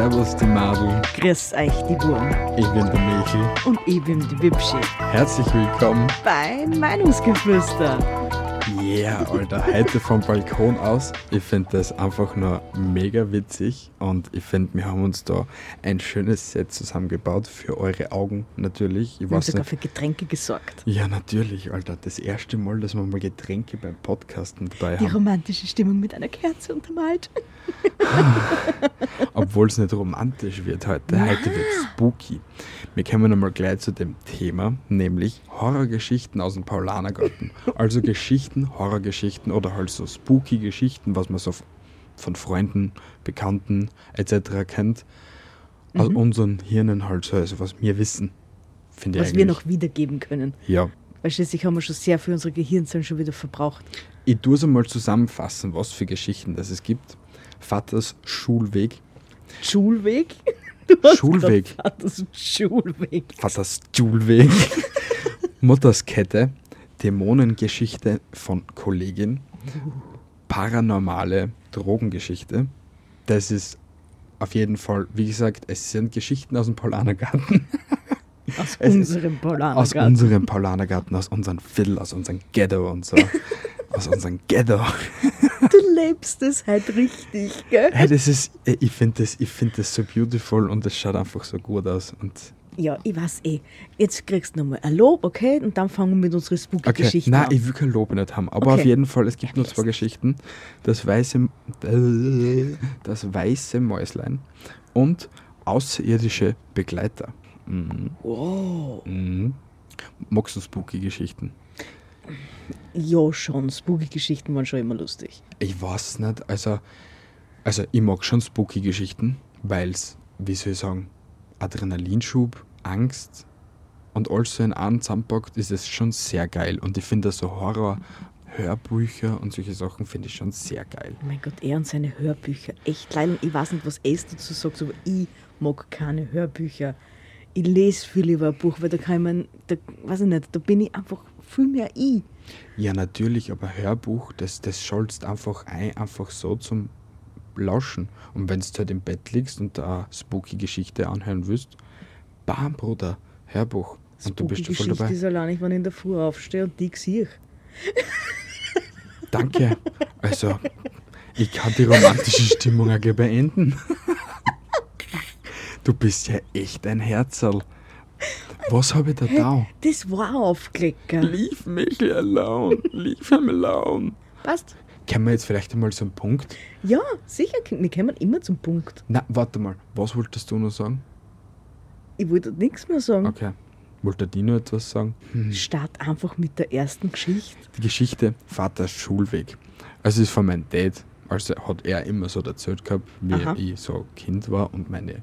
Servus die Madel. Grüß euch, die Wurm. Ich bin der Michel. Und ich bin die Wipschi. Herzlich willkommen bei Meinungsgeflüster. Yeah, Alter, heute vom Balkon aus. Ich finde das einfach nur mega witzig und ich finde, wir haben uns da ein schönes Set zusammengebaut für eure Augen natürlich. Ich wir haben sogar für Getränke gesorgt. Ja, natürlich, Alter. Das erste Mal, dass wir mal Getränke beim Podcasten dabei Die haben. Die romantische Stimmung mit einer Kerze untermalt. Obwohl es nicht romantisch wird heute. Ja. Heute wird spooky. Wir kommen einmal gleich zu dem Thema, nämlich Horrorgeschichten aus dem Paulanergarten. Also Geschichten, Horrorgeschichten oder halt so spooky Geschichten, was man so von Freunden, Bekannten etc. kennt. Aus mhm. unseren Hirnen halt so, also was wir wissen. Finde was wir noch wiedergeben können. Ja. Weil schließlich haben wir schon sehr für unsere Gehirnzellen schon wieder verbraucht. Ich tue es einmal zusammenfassen, was für Geschichten das es gibt. Vaters Schulweg. Schulweg? Schulweg. Vaters Schulweg. Vaters Schulweg. Mutters Kette. Dämonengeschichte von Kollegin. Paranormale Drogengeschichte. Das ist auf jeden Fall, wie gesagt, es sind Geschichten aus dem Polanergarten. Aus unserem Polanergarten. Aus unserem Polanergarten, aus unserem Viertel, aus unserem Ghetto und so. Aus unserem Ghetto. Du lebst es halt richtig, gell? Hey, das ist, ich finde das, find das so beautiful und es schaut einfach so gut aus. Und ja, ich weiß eh. Jetzt kriegst du nochmal ein Lob, okay? Und dann fangen wir mit unseren Spooky-Geschichten okay. an. Nein, ich will kein Lob nicht haben. Aber okay. auf jeden Fall, es gibt nur zwei Geschichten. Das weiße, das weiße Mäuslein und außerirdische Begleiter. Mhm. Wow. Mhm. Magst du Spooky-Geschichten? Ja, schon. Spooky-Geschichten waren schon immer lustig. Ich weiß nicht. Also, also ich mag schon Spooky-Geschichten, weil es, wie soll ich sagen, Adrenalinschub, Angst und alles so in einem zusammenpackt, ist es schon sehr geil. Und ich finde so Horror, Hörbücher und solche Sachen finde ich schon sehr geil. Oh mein Gott, er und seine Hörbücher. Echt leider. Ich weiß nicht, was es dazu sagt, aber ich mag keine Hörbücher. Ich lese viel lieber ein Buch, weil da kann man, da, weiß ich nicht, da bin ich einfach viel mehr ich. Ja, natürlich, aber Hörbuch, das, das schaltest einfach ein, einfach so zum Lauschen. Und wenn du halt im Bett liegst und da spooky Geschichte anhören willst, bam, Bruder, Hörbuch. Und spooky du bist voll Geschichte dabei. ist allein nicht, wenn ich in der Früh aufstehe und die sehe. Danke. Also, ich kann die romantische Stimmung auch beenden. Du bist ja echt ein Herzerl. Was habe ich da da? Das war Aufklicker. Leave me alone. Leave him alone. Passt. Können wir jetzt vielleicht einmal zum Punkt? Ja, sicher. Wir kommen immer zum Punkt. Na, warte mal. Was wolltest du noch sagen? Ich wollte nichts mehr sagen. Okay. Wollte die noch etwas sagen? Hm. Start einfach mit der ersten Geschichte. Die Geschichte Vaters Schulweg. Also es ist von meinem Dad. Also hat er immer so erzählt gehabt, wie Aha. ich so Kind war und meine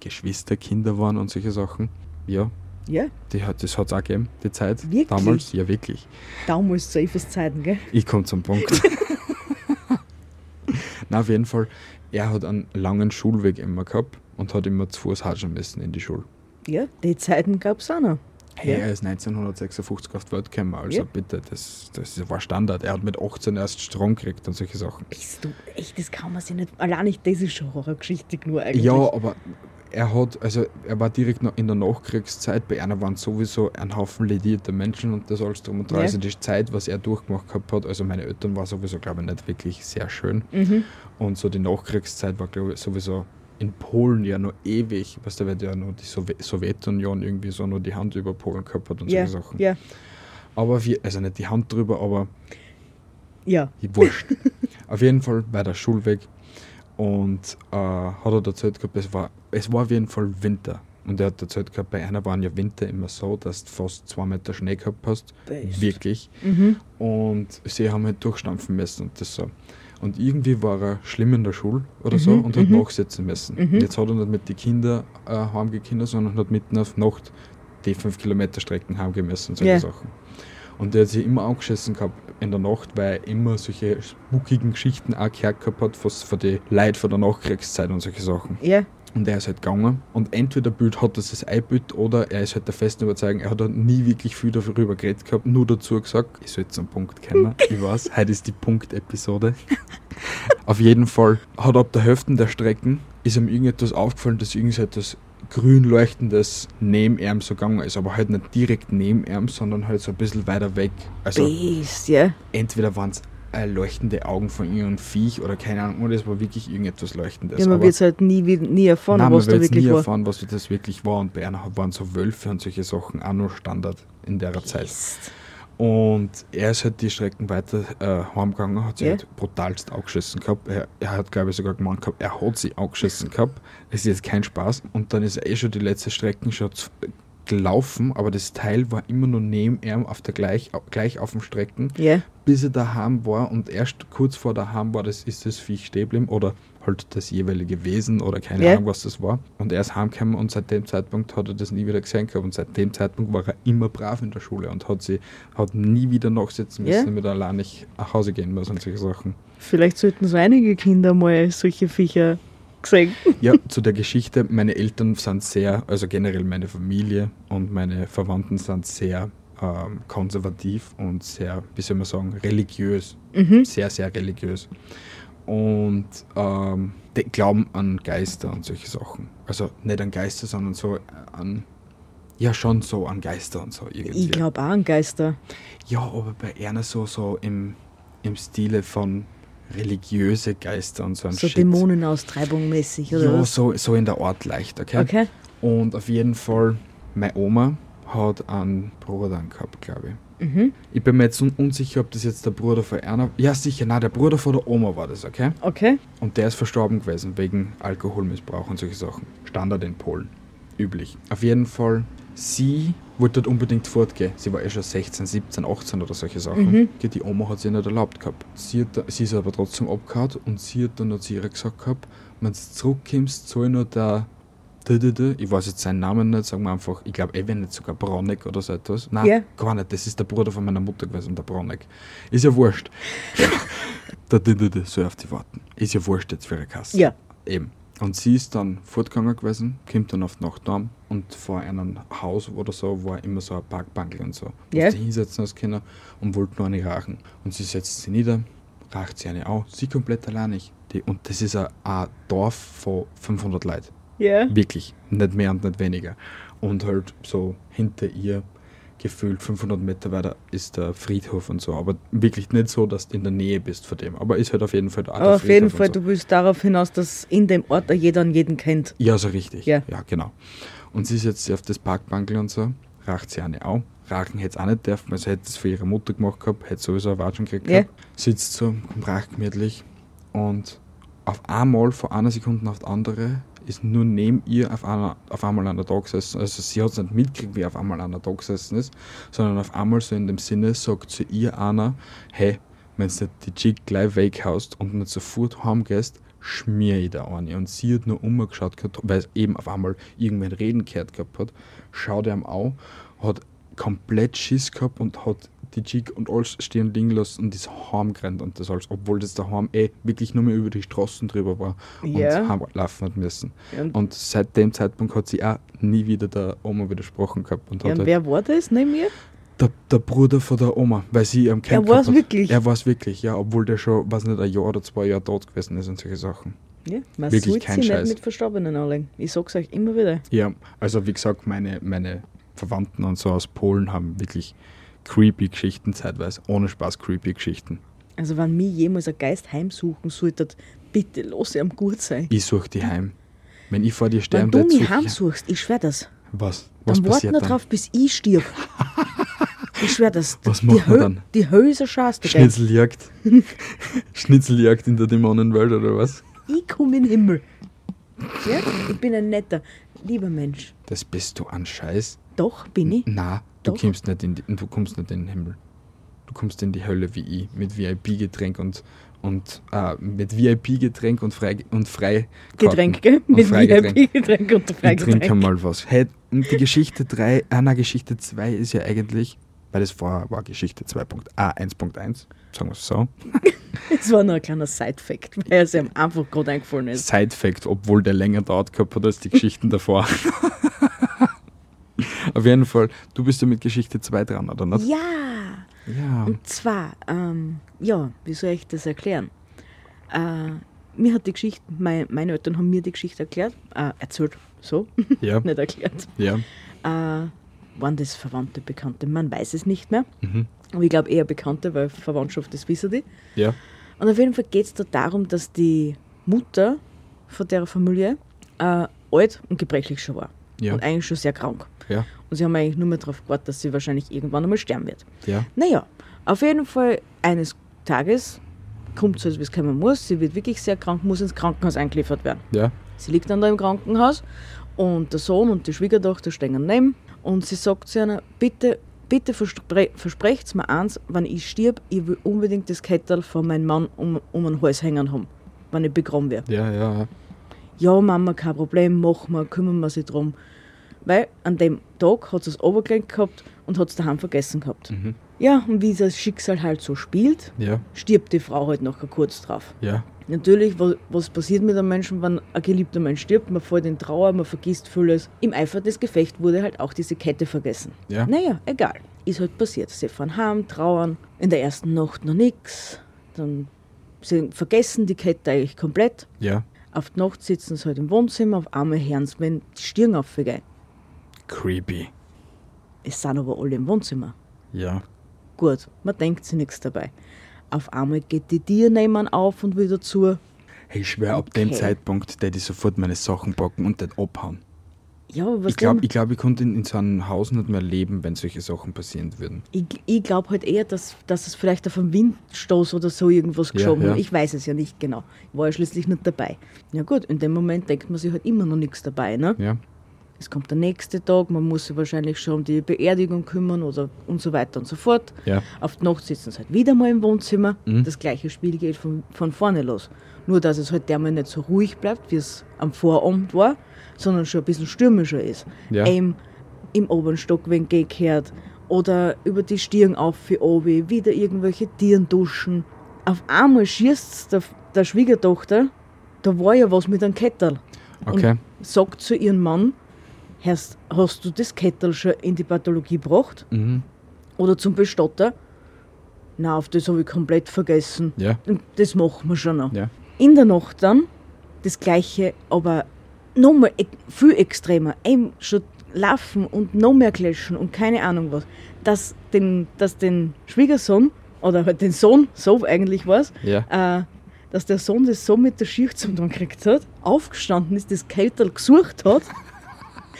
Geschwisterkinder waren und solche Sachen. Ja. Ja. Die hat, das hat es auch gegeben, die Zeit. Wirklich? Damals, ja wirklich. Damals zu Eifes Zeiten, gell? Ich komme zum Punkt. Na, auf jeden Fall, er hat einen langen Schulweg immer gehabt und hat immer zu Fuß hatschen müssen in die Schule. Ja, die Zeiten gab es auch noch. Hey, ja. er ist 1956 auf die Welt gekommen, also ja. bitte, das, das war Standard. Er hat mit 18 erst Strom gekriegt und solche Sachen. Bist du echt, das kann man sich nicht. Allein nicht, das ist schon Horrorgeschichte nur eigentlich. Ja, aber er hat, also er war direkt noch in der Nachkriegszeit, bei einer waren sowieso ein Haufen ledierte Menschen und das alles drum und dran. Ja. Also die Zeit, was er durchgemacht gehabt hat, also meine Eltern war sowieso, glaube ich, nicht wirklich sehr schön. Mhm. Und so die Nachkriegszeit war, glaube ich, sowieso in Polen ja noch ewig, was da wird ja nur die Sowjetunion irgendwie so nur die Hand über Polen gehabt hat und ja. solche Sachen. Ja. Aber wir, also nicht die Hand drüber, aber ja. Wurscht. Auf jeden Fall war der Schulweg und äh, hat er erzählt gehabt, es war, es war auf jeden Fall Winter. Und er hat erzählt gehabt, bei einer waren ja Winter immer so, dass du fast zwei Meter Schnee gehabt hast. Best. Wirklich. Mhm. Und sie haben halt durchstampfen müssen und das so. Und irgendwie war er schlimm in der Schule oder so Mhm, und hat mhm. nachsitzen müssen. Mhm. Jetzt hat er nicht mit den Kindern äh, heimgekommen, sondern hat mitten auf Nacht die 5 Kilometer Strecken heimgehen müssen, solche Ja. Sachen. Und der hat sich immer angeschissen gehabt in der Nacht, weil er immer solche spookigen Geschichten auch gehört gehabt hat, was von den Leuten von der Nachkriegszeit und solche Sachen. Ja. Und er ist halt gegangen und entweder Bild hat das das einbild oder er ist halt der festen Überzeugung, er hat halt nie wirklich viel darüber geredet gehabt, nur dazu gesagt, ich soll zum Punkt kommen. ich weiß, heute ist die Punkt-Episode. Auf jeden Fall hat ab der Hälfte der Strecken ist ihm irgendetwas aufgefallen, dass irgendetwas grün leuchtendes neben ihm so gegangen ist, aber halt nicht direkt neben ihm, sondern halt so ein bisschen weiter weg. Also Beast, ja. entweder waren es äh, leuchtende Augen von irgendeinem Viech oder keine Ahnung, oder es war wirklich irgendetwas Leuchtendes. Ja, man wird es halt nie, nie erfahren, nein, was man da wird wirklich nie war. erfahren, was das wirklich war. Und bei einer waren so Wölfe und solche Sachen auch noch Standard in der Zeit. Beast. Und er ist halt die Strecken weiter äh, heimgegangen, hat sie Ja. halt brutalst angeschissen gehabt. Er, er hat, glaube ich, sogar gemeint gehabt, er hat sie angeschissen gehabt. Es ist jetzt kein Spaß. Und dann ist er eh schon die letzte Strecken schon gelaufen, aber das Teil war immer nur neben ihm auf der gleich, gleich auf dem Strecken, Ja, bis er daheim war. Und erst kurz vor daheim war, das ist das Viech stehen oder halt das jeweilige Wesen oder keine Ja. Ahnung, was das war. Und er ist heimgekommen und seit dem Zeitpunkt hat er das nie wieder gesehen gehabt. Und seit dem Zeitpunkt war er immer brav in der Schule und hat sie hat nie wieder nachsitzen müssen, damit er allein nicht nach Hause gehen muss und solche Sachen. vielleicht sollten so einige Kinder mal solche Viecher gesehen. Ja, zu der Geschichte, meine Eltern sind sehr, also generell meine Familie und meine Verwandten sind sehr ähm, konservativ und sehr, wie soll man sagen, religiös. Mhm. Sehr, sehr religiös. Und ähm, die glauben an Geister und solche Sachen. Also nicht an Geister, sondern so an, ja schon so an Geister und so irgendwie. Ich glaube auch an Geister. Ja, aber bei einer so, so im, im Stile von religiöse Geister und so ein So Shit. Dämonenaustreibung mäßig, oder Ja, so, so in der Art leicht, okay? Okay. Und auf jeden Fall, meine Oma hat einen Bruder gehabt, glaube ich. Mhm. Ich bin mir jetzt un unsicher, ob das jetzt der Bruder von einer. Ja, sicher, nein, der Bruder von der Oma war das, okay? Okay. Und der ist verstorben gewesen wegen Alkoholmissbrauch und solche Sachen. Standard in Polen. Üblich. Auf jeden Fall, sie wollte dort unbedingt fortgehen. Sie war eh schon 16, 17, 18 oder solche Sachen. Mhm. Die Oma hat sie nicht erlaubt gehabt. Sie, hat, sie ist aber trotzdem abgehauen und sie hat dann noch zu ihr gesagt gehabt, wenn du zurückkommst, soll nur der ich weiß jetzt seinen Namen nicht, sagen wir einfach, ich glaube, eh, wenn nicht sogar Bronek oder so etwas. Nein, Ja. gar nicht, das ist der Bruder von meiner Mutter gewesen, der Bronek. Ist ja wurscht. der soll auf die warten. Ist ja wurscht jetzt für ihre Kasse. Ja. Eben. Und sie ist dann fortgegangen gewesen, kommt dann auf die Nacht heim und vor einem Haus oder so war immer so ein Parkbank und so. Ja. sie hinsetzen als Kinder und wollte nur eine rauchen. Und sie setzt sie nieder, raucht sie eine auch, sie komplett alleinig. Die, und das ist ein, ein Dorf von 500 Leuten. Ja. Wirklich. Nicht mehr und nicht weniger. Und halt so hinter ihr gefühlt 500 Meter weiter ist der Friedhof und so. Aber wirklich nicht so, dass du in der Nähe bist von dem. Aber ist halt auf jeden Fall der Aber auf jeden und Fall, so. du willst darauf hinaus, dass in dem Ort jeder an jeden kennt. Ja, so richtig. Ja. ja, genau. Und sie setzt sich auf das Parkbankel und so, raucht sie eine auch. Rauchen hätte es auch nicht dürfen, also hätte es für ihre Mutter gemacht gehabt, hätte sowieso eine Watschen gekriegt Ja. gehabt. Sitzt so, raucht gemütlich und auf einmal, von einer Sekunde auf die andere, ist nur neben ihr auf, einer, auf einmal einer da gesessen. Also sie hat es nicht mitgekriegt, wie auf einmal einer da gesessen ist, sondern auf einmal so in dem Sinne sagt zu ihr einer, hey, wenn du die Chick gleich weghaust und nicht sofort heimgehst, schmier ich da eine. Und sie hat nur umgeschaut, weil es eben auf einmal irgendwann Reden gehört gehabt hat, schaut ihm an, hat komplett Schiss gehabt und hat die Chick und alles stehen liegen lassen und ist heimgerannt und das alles, obwohl das daheim eh wirklich nur mehr über die Straßen drüber war und Ja. heimlaufen hat müssen. Und, Und seit dem Zeitpunkt hat sie auch nie wieder der Oma widersprochen gehabt und ja, hat und halt wer war das neben mir? der, der Bruder von der Oma, weil sie am Er war's wirklich? Er war es wirklich, ja, obwohl der schon, weiß nicht, ein Jahr oder zwei Jahre tot gewesen ist und solche Sachen. Ja, man Wirklich kein sich Scheiß. nicht mit Verstorbenen anlegen. Ich sag's euch immer wieder. Ja, also wie gesagt, meine, meine Verwandten und so aus Polen haben wirklich creepy Geschichten zeitweise, ohne Spaß creepy Geschichten. Also wenn mich jemals ein Geist heimsuchen sollte, bitte lass ihm gut sein. Ich suche die heim. Wenn ich vor dir Wenn sterben du würde, mich heimsuchst, ich schwör das. Was? Was Dann warte passiert nur dann? drauf, bis ich stirb. ich schwör das. Was die macht man dann? Die Hölse schaust du? Schnitzeljagd. Schnitzeljagd in der Dämonenwelt oder was? Ich komme in den Himmel. Ja? Ich bin ein netter, lieber Mensch. Das bist du an Scheiß. Doch, bin ich. Na, du Doch. kommst nicht in die, du kommst nicht in den Himmel. Du kommst in die Hölle wie ich mit VIP-Getränk und und äh, mit VIP-Getränk und frei und frei Getränk, gell? Mit Freigetränk. VIP-Getränk und Ich trinke mal was. Hey, und die Geschichte 3, ah nein, Geschichte 2 ist ja eigentlich, weil das vorher war Geschichte 2.a1.1, sagen wir es so. Das war nur ein kleiner Side-Fact, weil es ihm einfach gerade eingefallen ist. Side-Fact, obwohl der länger dauert gehabt hat als die Geschichten davor. Auf jeden Fall, du bist ja mit Geschichte 2 dran, oder nicht? Ja! Ja. Und zwar, ähm, ja, wie soll ich das erklären? Äh, mir hat die Geschichte, mein, meine Eltern haben mir die Geschichte erklärt, äh, erzählt, so, Ja, nicht erklärt. ja. Äh, waren das Verwandte, Bekannte? Man weiß es nicht mehr. Mhm. Aber ich glaube eher Bekannte, weil Verwandtschaft, das wissen die. Ja. Und auf jeden Fall geht es da darum, dass die Mutter von der Familie äh, alt und gebrechlich schon war. Ja. Und eigentlich schon sehr krank. Ja. Und sie haben eigentlich nur mehr darauf gewartet, dass sie wahrscheinlich irgendwann einmal sterben wird. Ja. Naja, auf jeden Fall eines Tages kommt so, wie es kommen muss. Sie wird wirklich sehr krank, muss ins Krankenhaus eingeliefert werden. Ja. Sie liegt dann da im Krankenhaus und der Sohn und die Schwiegertochter stehen daneben und sie sagt zu einer, bitte, bitte verspre versprecht mir eins, wenn ich stirb, ich will unbedingt das Kettel von meinem Mann um, um den Hals hängen haben, wenn ich begraben werde. Ja, ja. Ja, Mama, kein Problem, machen wir, kümmern wir sich drum. Weil an dem Tag hat sie das Obergelenk gehabt und hat es daheim vergessen gehabt. Mhm. Ja, und wie das Schicksal halt so spielt, Ja. stirbt die Frau halt nachher kurz drauf. Ja. Natürlich, wa- was passiert mit einem Menschen, wenn ein geliebter Mensch stirbt? Man fällt in Trauer, man vergisst vieles. Im Eifer des Gefechts wurde halt auch diese Kette vergessen. Ja. Naja, egal. Ist halt passiert. Sie fahren heim, trauern. In der ersten Nacht noch nichts. Dann sie vergessen die Kette eigentlich komplett. Ja. Auf die Nacht sitzen sie halt im Wohnzimmer, auf einmal hören sie, wenn die Stirn aufgehen. Creepy. Es sind aber alle im Wohnzimmer. Ja. Gut, man denkt sich nichts dabei. Auf einmal geht die Tür nebenan auf und wieder zu. Hey, ich schwör, ab dem Okay. Zeitpunkt, der ich sofort meine Sachen packen und dann abhauen. Ja, was Ich glaube, ich, glaub, ich konnte in, in so einem Haus nicht mehr leben, wenn solche Sachen passieren würden. Ich, ich glaube halt eher, dass, dass es vielleicht auf einen Windstoß oder so irgendwas Ja, geschoben ja. hat. Ich weiß es ja nicht genau. Ich war ja schließlich nicht dabei. Ja gut, in dem Moment denkt man sich halt immer noch nichts dabei. Ne? Ja. Es kommt der nächste Tag, man muss sich wahrscheinlich schon um die Beerdigung kümmern oder und so weiter und so fort. Ja. Auf die Nacht sitzen sie halt wieder mal im Wohnzimmer. Mhm. Das gleiche Spiel geht von, von vorne los. Nur, dass es halt dermal nicht so ruhig bleibt, wie es am Vorabend war, sondern schon ein bisschen stürmischer ist. Ja. Im, Im oberen Stock, wenn gekehrt oder über die Stirn auf für obi, wieder irgendwelche Tieren duschen. Auf einmal schießt der, der Schwiegertochter, da war ja was mit einem Kettel. Okay. Und sagt zu ihrem Mann, hast, hast du das Kettel schon in die Pathologie gebracht? Mhm. Oder zum Bestatter? Na, auf das habe ich komplett vergessen. Ja. Das machen wir schon noch. Ja. In der Nacht dann das gleiche, aber nochmal e viel extremer. Eben schon laufen und noch mehr klatschen und keine Ahnung was. Dass den, dass den Schwiegersohn oder halt den Sohn, so eigentlich war es, Ja. äh, dass der Sohn das so mit der Schicht zum Tun gekriegt hat, aufgestanden ist, das Kettel gesucht hat,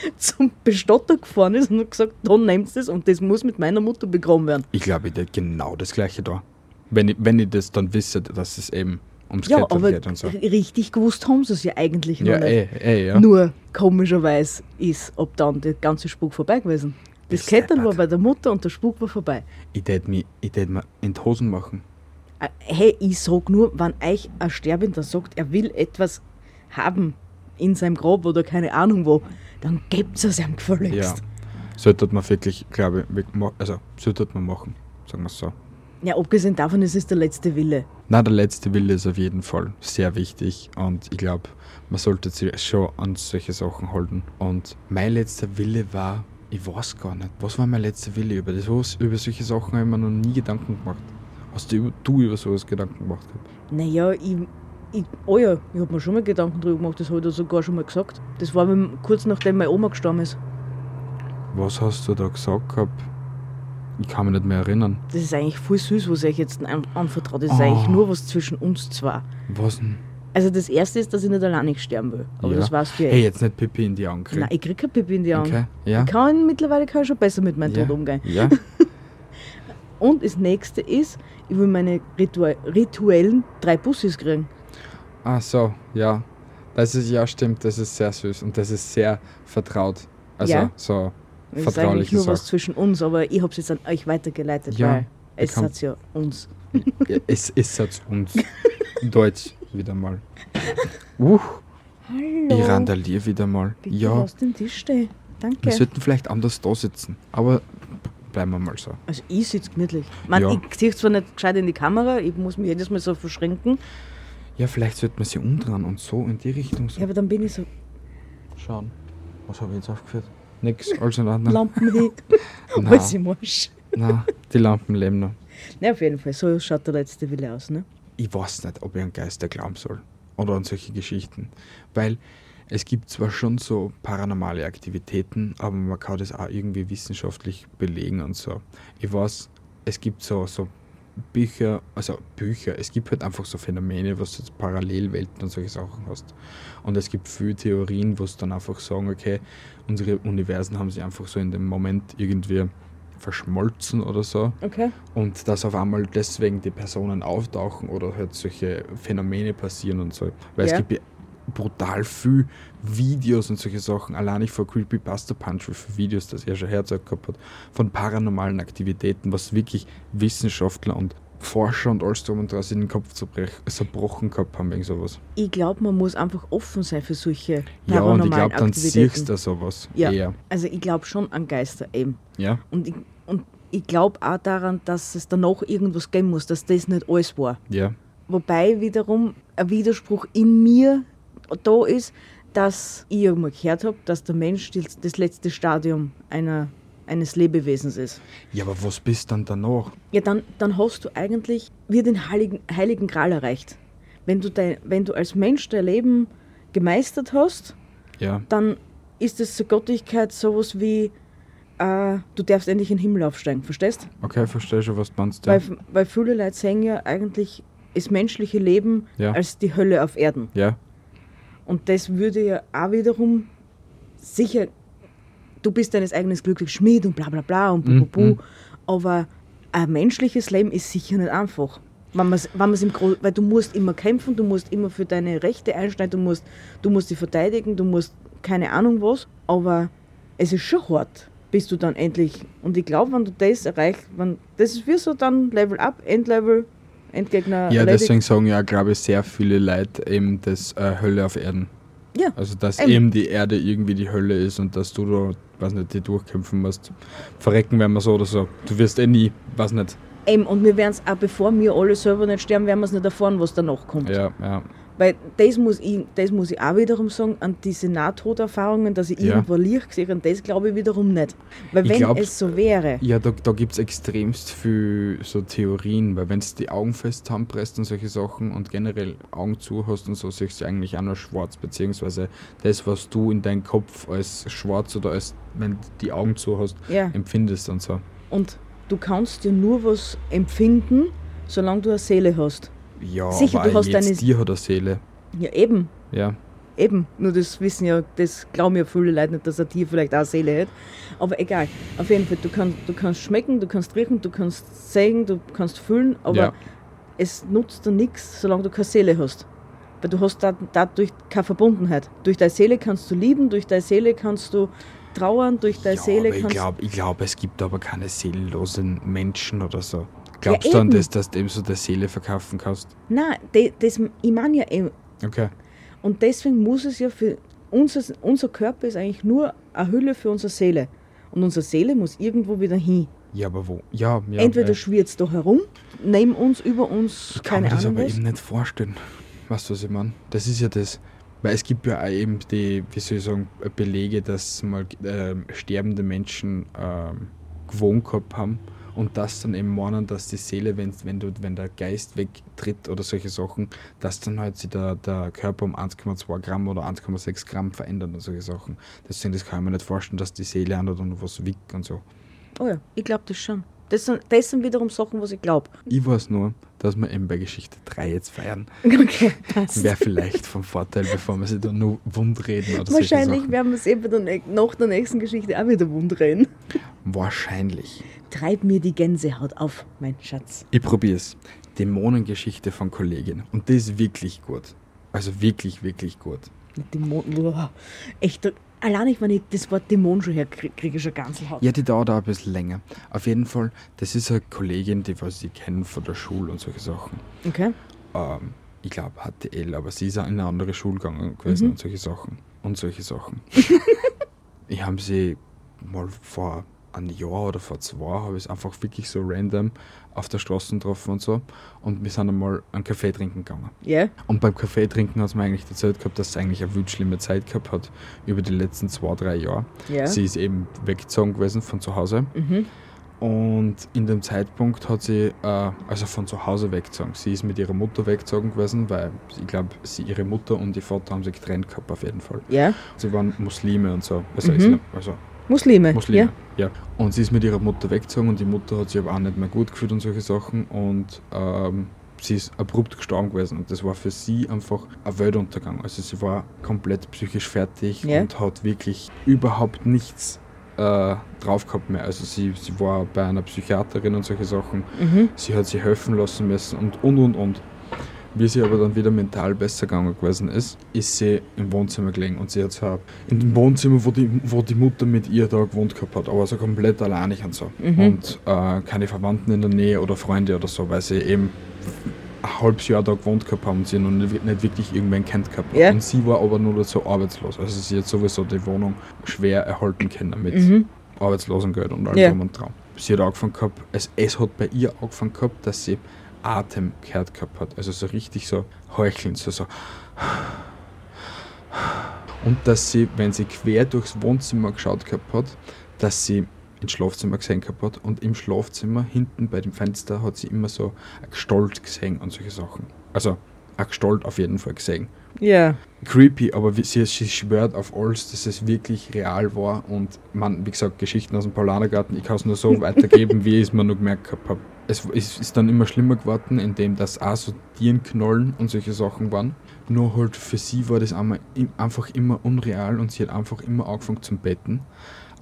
zum Bestatter gefahren ist und hat gesagt, da nehmt das und das muss mit meiner Mutter begraben werden. Ich glaube, ich hätte genau das gleiche da. Wenn ich, wenn ich das dann wisse, dass es eben ums Ja, Klettern geht und so. richtig gewusst haben sie es ja eigentlich noch Ja, nicht. eh, eh, ja. Nur komischerweise ist ob dann der ganze Spuk vorbei gewesen. Das Bist Kettel war bei der Mutter und der Spuk war vorbei. Ich hätte mir, ich tät mir in die Hosen machen. Äh, Hey, ich sag nur, wenn euch ein Sterbender sagt, er will etwas haben in seinem Grab oder keine Ahnung wo, dann gebt es ihm Ja. gefälligst. Sollte man wirklich, glaube ich, also sollte man machen, sagen wir es so. Ja. abgesehen davon ist es der letzte Wille. Na, der letzte Wille ist auf jeden Fall sehr wichtig und ich glaube, man sollte sich schon an solche Sachen halten. Und mein letzter Wille war, ich weiß gar nicht, was war mein letzter Wille über das? Was, über solche Sachen habe ich mir noch nie Gedanken gemacht. Hast du, über- du über sowas Gedanken gemacht? Naja, ich, ich, oh ja, ich habe mir schon mal Gedanken drüber gemacht, das habe ich da sogar schon mal gesagt. Das war kurz nachdem meine Oma gestorben ist. Was hast du da gesagt gehabt? Ich kann mich nicht mehr erinnern. Das ist eigentlich voll süß, was ich euch jetzt an, anvertraut. Das ist Oh. eigentlich nur was zwischen uns zwei. Was denn? Also das erste ist, dass ich nicht alleine sterben will. Aber Ja. das weißt du ja. Hey, eh. jetzt nicht Pipi in die Augen kriegen. Nein, ich krieg kein Pipi in die Augen. Okay, ja. Ich kann, mittlerweile kann ich schon besser mit meinem ja. Tod umgehen. Ja, Und das nächste ist, ich will meine Ritu rituellen drei Bussis kriegen. Ah so, ja. Das ist, ja stimmt, das ist sehr süß und das ist sehr vertraut. Also Ja. so Das ist eigentlich nur was zwischen uns, aber ich habe es jetzt an euch weitergeleitet, Ja, weil es hat ja uns. Es ist jetzt uns. Deutsch wieder mal. Uh, Hallo. ich randaliere wieder mal. Bitte Ja, lass den Tisch stehen. Danke. wir sollten vielleicht anders da sitzen. Aber bleiben wir mal so. Also ich sitze gemütlich. Man, Ja. Ich sehe zwar nicht gescheit in die Kamera, ich muss mich jedes Mal so verschränken, Ja, vielleicht sollten wir sie umdrehen und so in die Richtung so ja, aber dann bin ich so schauen. Was habe ich jetzt aufgeführt? Nix, alles in Ordnung. Lampen Nein. alles im Arsch. Na, die Lampen leben noch. Ja, auf jeden Fall, so schaut der letzte Wille aus, ne? Ich weiß nicht, ob ich an Geister glauben soll. oder an solche Geschichten. Weil es gibt zwar schon so paranormale Aktivitäten, aber man kann das auch irgendwie wissenschaftlich belegen und so. Ich weiß, es gibt so, so Bücher, also Bücher, es gibt halt einfach so Phänomene, was du jetzt Parallelwelten und solche Sachen hast. Und es gibt viele Theorien, wo es dann einfach sagen, okay, unsere Universen haben sich einfach so in dem Moment irgendwie verschmolzen oder so. Okay. Und dass auf einmal deswegen die Personen auftauchen oder halt solche Phänomene passieren und so. Weil Ja. es gibt ja brutal viel Videos und solche Sachen. Allein ich vor Creepypasta Punch, wie viele Videos das er schon herzog gehabt hat, von paranormalen Aktivitäten, was wirklich Wissenschaftler und Forscher und alles drum und dran in den Kopf zerbrochen gehabt haben wegen sowas. Ich glaube, man muss einfach offen sein für solche Ja, und ich glaube, dann siehst du sowas Ja. eher. Also ich glaube schon an Geister eben. Ja, Und ich, und ich glaube auch daran, dass es danach irgendwas geben muss, dass das nicht alles war. ja, Wobei wiederum ein Widerspruch in mir da ist, dass ich mal gehört habe, dass der Mensch das, letzte Stadium einer, eines Lebewesens ist. ja, aber was bist dann danach? Ja, dann, dann hast du eigentlich wie den Heiligen, Heiligen Gral erreicht. Wenn du, dein, wenn du als Mensch dein Leben gemeistert hast, Ja, dann ist es zur Göttlichkeit sowas wie, äh, du darfst endlich in den Himmel aufsteigen, verstehst? okay, verstehe schon, was du meinst. Ja. Weil, weil viele Leute sehen ja eigentlich das menschliche Leben Ja. als die Hölle auf Erden. ja, Und das würde ja auch wiederum sicher, du bist deines eigenen Glückes Schmied und bla bla bla und bu, bu, bu, Mhm. aber ein menschliches Leben ist sicher nicht einfach. Wenn man's, wenn man's im Gro weil du musst immer kämpfen, du musst immer für deine Rechte einstehen, du musst, du musst die verteidigen, du musst keine Ahnung was, aber es ist schon hart, bis du dann endlich, und ich glaube, wenn du das erreichst, wenn, das ist wie so dann Level Up, Endlevel, Endgegner Ja, erledigt. deswegen sagen ja, glaube ich, sehr viele Leute eben das äh, Hölle auf Erden. Ja. Also, dass Eben. eben die Erde irgendwie die Hölle ist und dass du da, weiß nicht, die durchkämpfen musst. Verrecken werden wir so oder so. Du wirst eh nie, weiß nicht. Eben, und wir werden es auch, bevor wir alle selber nicht sterben, werden wir es nicht erfahren, was danach kommt. Ja, ja. Weil das muss, ich, das muss ich auch wiederum sagen, an diese Nahtoderfahrungen, dass ich Ja. irgendwo Licht gesehen habe, das glaube ich wiederum nicht. Weil Ich wenn glaub- es so wäre, Ja, da, da gibt es extremst viel so Theorien, weil wenn du die Augen fest zusammenpresst und solche Sachen und generell Augen zu hast und so, siehst du eigentlich auch nur schwarz, beziehungsweise das, was du in deinem Kopf als schwarz oder als, wenn du die Augen zu hast, ja, empfindest und so. und du kannst ja nur was empfinden, solange du eine Seele hast. Ja, Sicher, aber du hast jetzt deine- Tier hat eine Seele. Ja, eben, Ja, eben. Nur das wissen ja, das glauben ja viele Leute nicht, dass ein Tier vielleicht auch eine Seele hat. Aber egal, auf jeden Fall, du kannst, du kannst schmecken, du kannst riechen, du kannst sehen, du kannst fühlen, aber ja. es nutzt dir nichts, solange du keine Seele hast. Weil du hast da, dadurch keine Verbundenheit. Durch deine Seele kannst du lieben, durch deine Seele kannst du trauern, durch deine ja, Seele aber ich kannst glaube, ich glaub, es gibt aber keine seelenlosen Menschen oder so. Glaubst du eben. an das, dass du eben so der Seele verkaufen kannst? Nein, das, ich meine ja eben. Okay. Und deswegen muss es ja für unser, unser Körper ist eigentlich nur eine Hülle für unsere Seele. Und unsere Seele muss irgendwo wieder hin. Ja, aber wo? Ja, ja. Entweder äh, schwirrt es da herum, neben uns, über uns, Ich kann keine mir das Ahnung aber was. eben nicht vorstellen. Weißt du, was ich meine? Das ist ja das. Weil es gibt ja auch eben die, wie soll ich sagen, Belege, dass mal ähm, sterbende Menschen ähm, gewohnt gehabt haben und das dann eben meinen, dass die Seele, wenn, wenn, du, wenn der Geist wegtritt oder solche Sachen, dass dann halt sich der, der Körper um 1,2 Gramm oder 1,6 Gramm verändert und solche Sachen. Deswegen das kann ich mir nicht vorstellen, dass die Seele an oder was wiegt und so. Oh ja, ich glaube das schon. Das sind, das sind wiederum Sachen, was ich glaube. Ich weiß nur, dass wir eben bei Geschichte 3 jetzt feiern. Okay. Wäre vielleicht vom Vorteil, bevor wir sie da nur wundreden oder solche Wahrscheinlich werden wir es eben dann nach der nächsten Geschichte auch wieder wundrehen. Wahrscheinlich. Treib mir die Gänsehaut auf, mein Schatz. Ich probier's. Dämonengeschichte von Kollegin. Und die ist wirklich gut. Also wirklich, wirklich gut. Dämon, wow. Echt, allein ich, wenn ich das Wort Dämon schon her kriege, krieg ich schon Gänsehaut. Ja, die dauert auch ein bisschen länger. Auf jeden Fall, das ist eine Kollegin, die was ich kenne von der Schule und solche Sachen. Okay. Ähm, ich glaube HTL, aber sie ist auch in eine andere Schule gegangen gewesen Mhm. und solche Sachen. Und solche Sachen. ich habe sie mal vor einem Jahr oder vor zwei, habe ich es einfach wirklich so random auf der Straße getroffen und so. Und wir sind einmal einen Kaffee trinken gegangen. Ja. Und beim Kaffee trinken hat sie mir eigentlich erzählt gehabt, dass sie eigentlich eine wild schlimme Zeit gehabt hat über die letzten zwei, drei Jahre. Ja. Sie ist eben weggezogen gewesen von zu Hause Mhm. Und in dem Zeitpunkt hat sie äh, also von zu Hause weggezogen. Sie ist mit ihrer Mutter weggezogen gewesen, weil ich glaube, sie ihre Mutter und ihr Vater haben sich getrennt gehabt auf jeden Fall. Ja. Sie waren Muslime und so. Also, Mhm. Also Muslime. Muslime. Ja. Und sie ist mit ihrer Mutter weggezogen und die Mutter hat sich aber auch nicht mehr gut gefühlt und solche Sachen. Und ähm, sie ist abrupt gestorben gewesen. Und das war für sie einfach ein Weltuntergang. Also sie war komplett psychisch fertig Ja. und hat wirklich überhaupt nichts äh, drauf gehabt mehr. Also sie, sie war bei einer Psychiaterin und solche Sachen. Ja. Mhm. Sie hat sich helfen lassen müssen und und und und. Wie sie aber dann wieder mental besser gegangen gewesen ist, ist sie im Wohnzimmer gelegen und sie hat so in dem Wohnzimmer, wo die, wo die Mutter mit ihr da gewohnt gehabt hat, aber so komplett alleinig und so. Mhm. Und äh, keine Verwandten in der Nähe oder Freunde oder so, weil sie eben ein halbes Jahr da gewohnt gehabt haben und sie noch nicht, nicht wirklich irgendwen kennt gehabt hat. Ja. Und sie war aber nur so arbeitslos. Also sie hat sowieso die Wohnung schwer erhalten können mit Mhm. Arbeitslosengeld und allem Ja. drum und dran. Sie hat angefangen gehabt, es, es hat bei ihr angefangen gehabt, dass sie Atem gehört gehabt hat. Also so richtig so heucheln, so so. Und dass sie, wenn sie quer durchs Wohnzimmer geschaut gehabt hat, dass sie ins Schlafzimmer gesehen gehabt hat und im Schlafzimmer hinten bei dem Fenster hat sie immer so ein Gestalt gesehen und solche Sachen. Also ein Gestalt auf jeden Fall gesehen Ja. creepy, aber sie, sie schwört auf alles, dass es wirklich real war und man, wie gesagt, Geschichten aus dem Paulanergarten, ich kann es nur so weitergeben, wie ich es mir noch gemerkt habe. Es ist, ist dann immer schlimmer geworden, indem das auch so Tierenknollen und solche Sachen waren. Nur halt für sie war das einmal, einfach immer unreal und sie hat einfach immer angefangen zum Betten.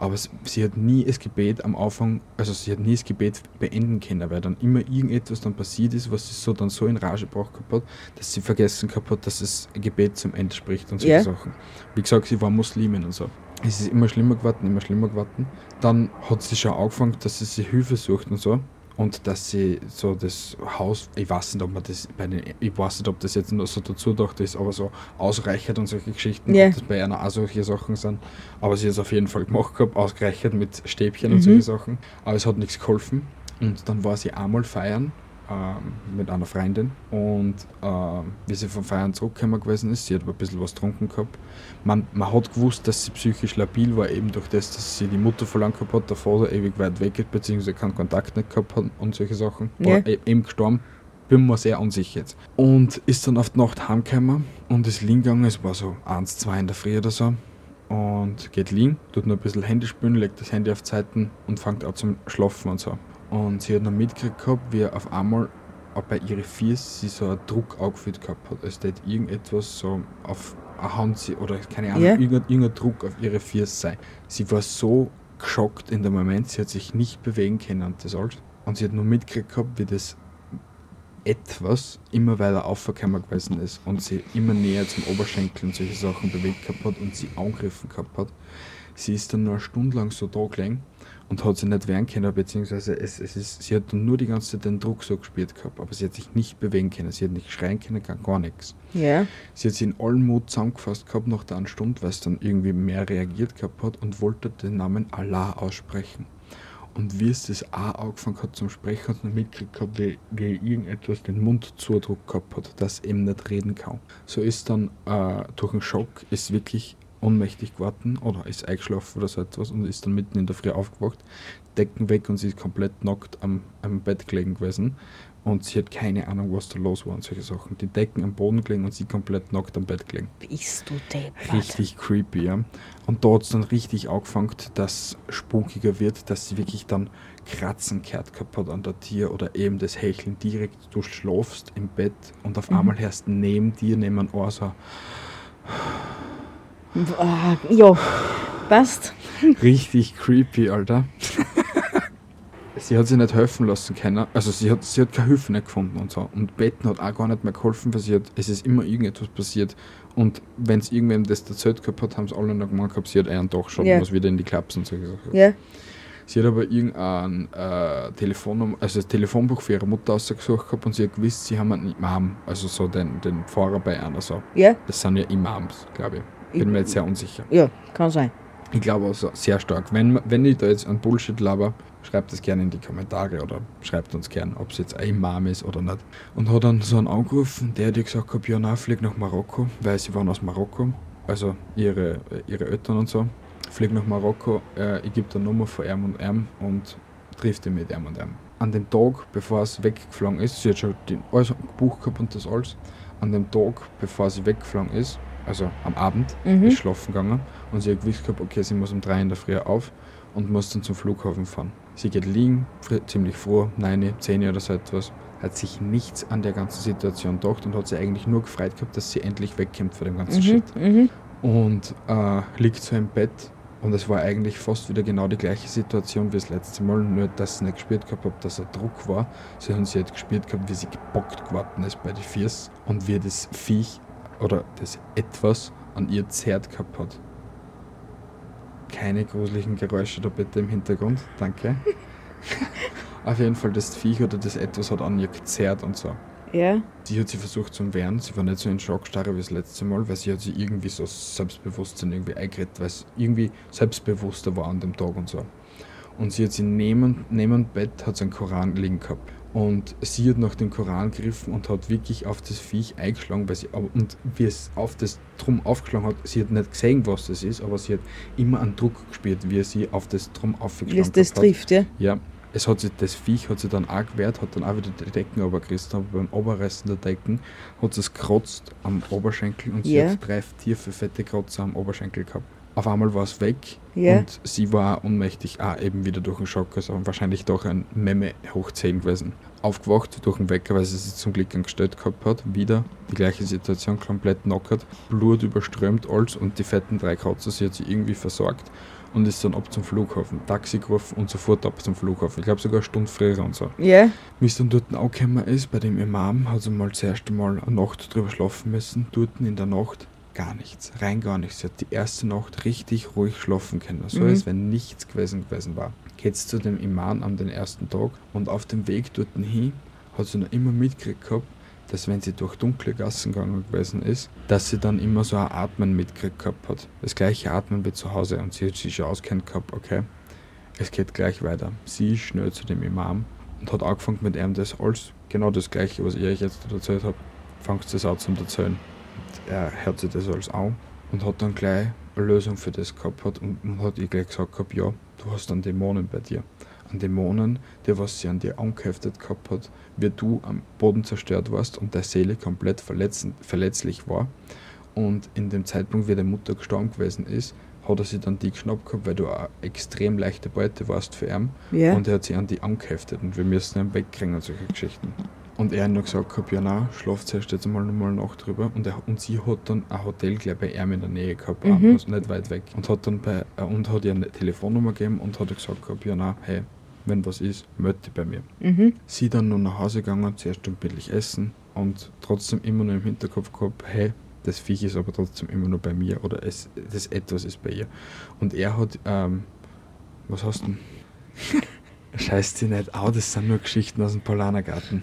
Aber sie hat nie das Gebet am Anfang, also sie hat nie das Gebet beenden können, weil dann immer irgendetwas dann passiert ist, was sie so dann so in Rage gebracht gehabt hat, dass sie vergessen hat, dass das Gebet zum Ende spricht und solche Ja. Sachen. Wie gesagt, sie war Muslimin und so. Es ist immer schlimmer geworden, immer schlimmer geworden. Dann hat sie schon angefangen, dass sie sich Hilfe sucht und so. Und dass sie so das Haus, ich weiß nicht, ob man das bei den, ich weiß nicht, ob das jetzt nur so dazu gedacht ist, aber so ausreichert und solche Geschichten, Ja. ob das bei einer auch solche Sachen sind. Aber sie hat es auf jeden Fall gemacht gehabt, ausgereichert mit Stäbchen Mhm. und solche Sachen. Aber es hat nichts geholfen. Und dann war sie einmal feiern ähm, mit einer Freundin und ähm, wie sie vom Feiern zurückgekommen gewesen ist, sie hat aber ein bisschen was getrunken gehabt. Man, man hat gewusst, dass sie psychisch labil war, eben durch das, dass sie die Mutter verlangt gehabt hat, der Vater ewig weit weg ist, beziehungsweise keinen Kontakt nicht gehabt hat und solche Sachen. Ja. Oder eben gestorben. Bin mir sehr unsicher jetzt. Und ist dann auf die Nacht heimgekommen und ist liegen gegangen, es war so 1, 2 in der Früh oder so. Und geht liegen, tut noch ein bisschen Handy spielen, legt das Handy auf die Seiten und fängt an zum Schlafen und so. Und sie hat noch mitgekriegt gehabt, wie auf einmal bei ihren Fies sie so einen Druck aufgeführt gehabt hat. Es hätte irgendetwas so auf eine Hand sie- oder keine Ahnung, Ja. irgendein, irgendein Druck auf ihre Fies sei. Sie war so geschockt in dem Moment, sie hat sich nicht bewegen können und das alles. Und sie hat nur mitgekriegt gehabt, wie das etwas immer weiter aufgekommen gewesen ist und sie immer näher zum Oberschenkel und solche Sachen bewegt gehabt hat und sie angegriffen gehabt hat. Sie ist dann nur eine Stunde lang so da gelegen und hat sich nicht wehren können, beziehungsweise es, es ist, sie hat nur die ganze Zeit den Druck so gespürt gehabt, aber sie hat sich nicht bewegen können, sie hat nicht schreien können, gar, gar nichts. Ja. Sie hat sich in allen Mut zusammengefasst gehabt nach der einen Stunde, weil es dann irgendwie mehr reagiert gehabt hat und wollte den Namen Allah aussprechen. Und wie es das auch angefangen hat zum Sprechen, hat man mitgekriegt gehabt, wie, wie irgendetwas den Mund zudruck gehabt hat, dass eben nicht reden kann. So ist dann äh, durch den Schock, ist wirklich ohnmächtig geworden oder ist eingeschlafen oder so etwas und ist dann mitten in der Früh aufgewacht, Decken weg und sie ist komplett nackt am, am Bett gelegen gewesen. Und sie hat keine Ahnung, was da los war und solche Sachen. Die Decken am Boden gelegen und sie komplett nackt am Bett gelegen. Bist du deppert? Richtig creepy, ja. Und da hat es dann richtig angefangen, dass spukiger wird, dass sie wirklich dann Kratzen gehört hat an der Tier oder eben das Hecheln direkt. Du schlafst im Bett und auf Mhm. einmal hörst neben dir, neben einem Ohr so Ah, ja, passt. richtig creepy, Alter. sie hat sich nicht helfen lassen können. Also sie hat, sie hat keine Hilfe nicht gefunden und so. Und Betten hat auch gar nicht mehr geholfen, weil sie hat, es ist immer irgendetwas passiert. Und wenn es irgendwem das erzählt gehabt hat, haben es alle noch gemeint gehabt, sie hat einen Tag schon Ja. was wieder in die Klaps und solche Sachen. Ja. Sie hat aber irgendein äh, Telefonnummer, also das Telefonbuch für ihre Mutter ausgesucht gehabt und sie hat gewusst, sie haben einen Imam, also so den, den Pfarrer bei einer so. Ja. Das sind ja Imams, glaube ich. Bin mir jetzt sehr unsicher. Ja, kann sein. Ich glaube also sehr stark. Wenn, wenn ich da jetzt an Bullshit laber, schreibt es gerne in die Kommentare oder schreibt uns gerne, ob es jetzt ein Imam ist oder nicht. Und hat dann so einen angerufen, der hat gesagt hat, ja, nein, flieg nach Marokko, weil sie waren aus Marokko, also ihre, ihre Eltern und so. Flieg nach Marokko, äh, ich gebe die Nummer von ihm und ihm und trifft ihn mit ihm und ihm. An dem Tag, bevor es weggeflogen ist, sie hat schon den alles Buch gehabt und das alles, an dem Tag, bevor sie weggeflogen ist, also am Abend, Mhm. ist schlafen gegangen und sie hat gewusst gehabt, okay, sie muss um drei in der Früh auf und muss dann zum Flughafen fahren. Sie geht liegen, ziemlich froh, 9, 10 oder so etwas, hat sich nichts an der ganzen Situation gedacht und hat sich eigentlich nur gefreut gehabt, dass sie endlich wegkommt von dem ganzen Mhm. Shit. Mhm. Und äh, liegt so im Bett und es war eigentlich fast wieder genau die gleiche Situation wie das letzte Mal, nur dass sie nicht gespürt gehabt hat, dass er Druck war, sondern sie hat gespürt gehabt, wie sie gebockt geworden ist bei den Fiers und wie das Viech oder das Etwas an ihr zerrt gehabt hat. Keine gruseligen Geräusche da bitte im Hintergrund, danke. Auf jeden Fall, das Viech oder das Etwas hat an ihr gezerrt und so. Ja. Sie hat sie versucht zu wehren, sie war nicht so in Schockstarre wie das letzte Mal, weil sie hat sich irgendwie so Selbstbewusstsein irgendwie eingeredet, weil sie irgendwie selbstbewusster war an dem Tag und so. Und sie hat sie neben, neben dem Bett hat sie einen Koran liegen gehabt. Und sie hat nach dem Koran gegriffen und hat wirklich auf das Viech eingeschlagen, weil sie, und wie es auf das Drum aufgeschlagen hat, sie hat nicht gesehen, was das ist, aber sie hat immer einen Druck gespürt, wie er sie auf das Drum Wie aufgeschlagen es das gehabt hat. trifft, ja. Ja, es hat sich, das Viech hat sich dann auch gewehrt, hat dann auch wieder die Decken runtergerissen, aber beim Oberreißen der Decken hat es gekratzt am Oberschenkel und sie Ja. hat drei tiefe, fette Kratzer am Oberschenkel gehabt. Auf einmal war es weg Ja. und sie war ohnmächtig, auch eben wieder durch den Schock, also wahrscheinlich doch ein Memme hoch 10 gewesen. Aufgewacht durch den Wecker, weil sie sich zum Glück angestellt gehabt hat, wieder die gleiche Situation, komplett knockert, Blut überströmt, alles und die fetten drei Kratzer, sie hat sie irgendwie versorgt und ist dann ab zum Flughafen. Taxi gerufen und sofort ab zum Flughafen. Ich glaube sogar eine Stunde früher und so. Ja. Wie es dann dort angekommen ist, bei dem Imam, hat sie mal das erste Mal eine Nacht drüber schlafen müssen. Dort in der Nacht gar nichts, rein gar nichts. Sie hat die erste Nacht richtig ruhig schlafen können, so Mhm. als wenn nichts gewesen gewesen war. Geht's zu dem Imam an den ersten Tag und auf dem Weg dort hin hat sie noch immer mitgekriegt gehabt, dass wenn sie durch dunkle Gassen gegangen gewesen ist, dass sie dann immer so ein Atmen mitgekriegt gehabt hat. Das gleiche Atmen wie zu Hause und sie hat sich schon auskennt gehabt, okay, es geht gleich weiter. Sie ist schnell zu dem Imam und hat angefangen mit ihm das alles, genau das gleiche, was ich euch jetzt erzählt habe, fängt das an zum Erzählen. Er hört sich das alles an und hat dann gleich eine Lösung für das gehabt hat und, und hat ihr gleich gesagt gehabt, ja, du hast dann Dämonen bei dir. An Dämonen, der was sie an dir angeheftet gehabt hat, wie du am Boden zerstört warst und deine Seele komplett verletzlich war. Und in dem Zeitpunkt, wie deine Mutter gestorben gewesen ist, hat er sie dann die geschnappt gehabt, weil du eine extrem leichte Beute warst für ihn. Ja. Und er hat sie an die angeheftet und wir müssen ihn wegkriegen und solche Geschichten. Und er hat noch gesagt gehabt, ja nein, schlaft zuerst jetzt einmal nochmal Nacht drüber. Und, er, und sie hat dann ein Hotel gleich bei ihm in der Nähe gehabt, Mhm. also nicht weit weg. Und hat dann bei, äh, und hat ihr eine Telefonnummer gegeben und hat gesagt gehabt, ja nein, hey, wenn was ist, melde dich bei mir. Mhm. Sie dann nur nach Hause gegangen, zuerst ein billig essen und trotzdem immer nur im Hinterkopf gehabt, hey, das Viech ist aber trotzdem immer nur bei mir oder es, das etwas ist bei ihr. Und er hat, ähm, was hast du denn? Scheiß sie nicht au, das sind nur Geschichten aus dem Polanergarten.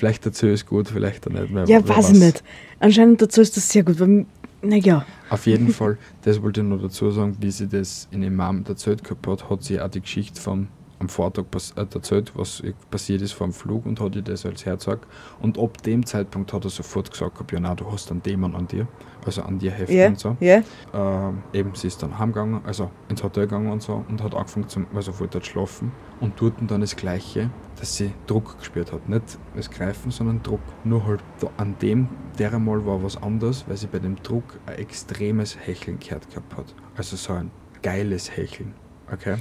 Vielleicht dazu ist gut, vielleicht auch nicht mehr. Ja, weiß ich nicht. Anscheinend dazu ist das sehr gut, weil, naja. Auf jeden Fall, das wollte ich noch dazu sagen, wie sie das in Imam erzählt gehabt hat, hat sie auch die Geschichte von am Vortag pass äh, erzählt, was passiert ist vor dem Flug und hat ihr das als Herzog. Und ab dem Zeitpunkt hat er sofort gesagt, ja, nein, du hast einen Dämon an dir, also an dir heften Ja, und so. ja. Ähm, eben, sie ist dann heimgegangen, also ins Hotel gegangen und so und hat angefangen zum, also wollte dort schlafen und dort dann das Gleiche, dass sie Druck gespürt hat. Nicht das Greifen, sondern Druck. Nur halt an dem, der einmal war was anderes, weil sie bei dem Druck ein extremes Hecheln gehört gehabt hat. Also so ein geiles Hecheln. Okay?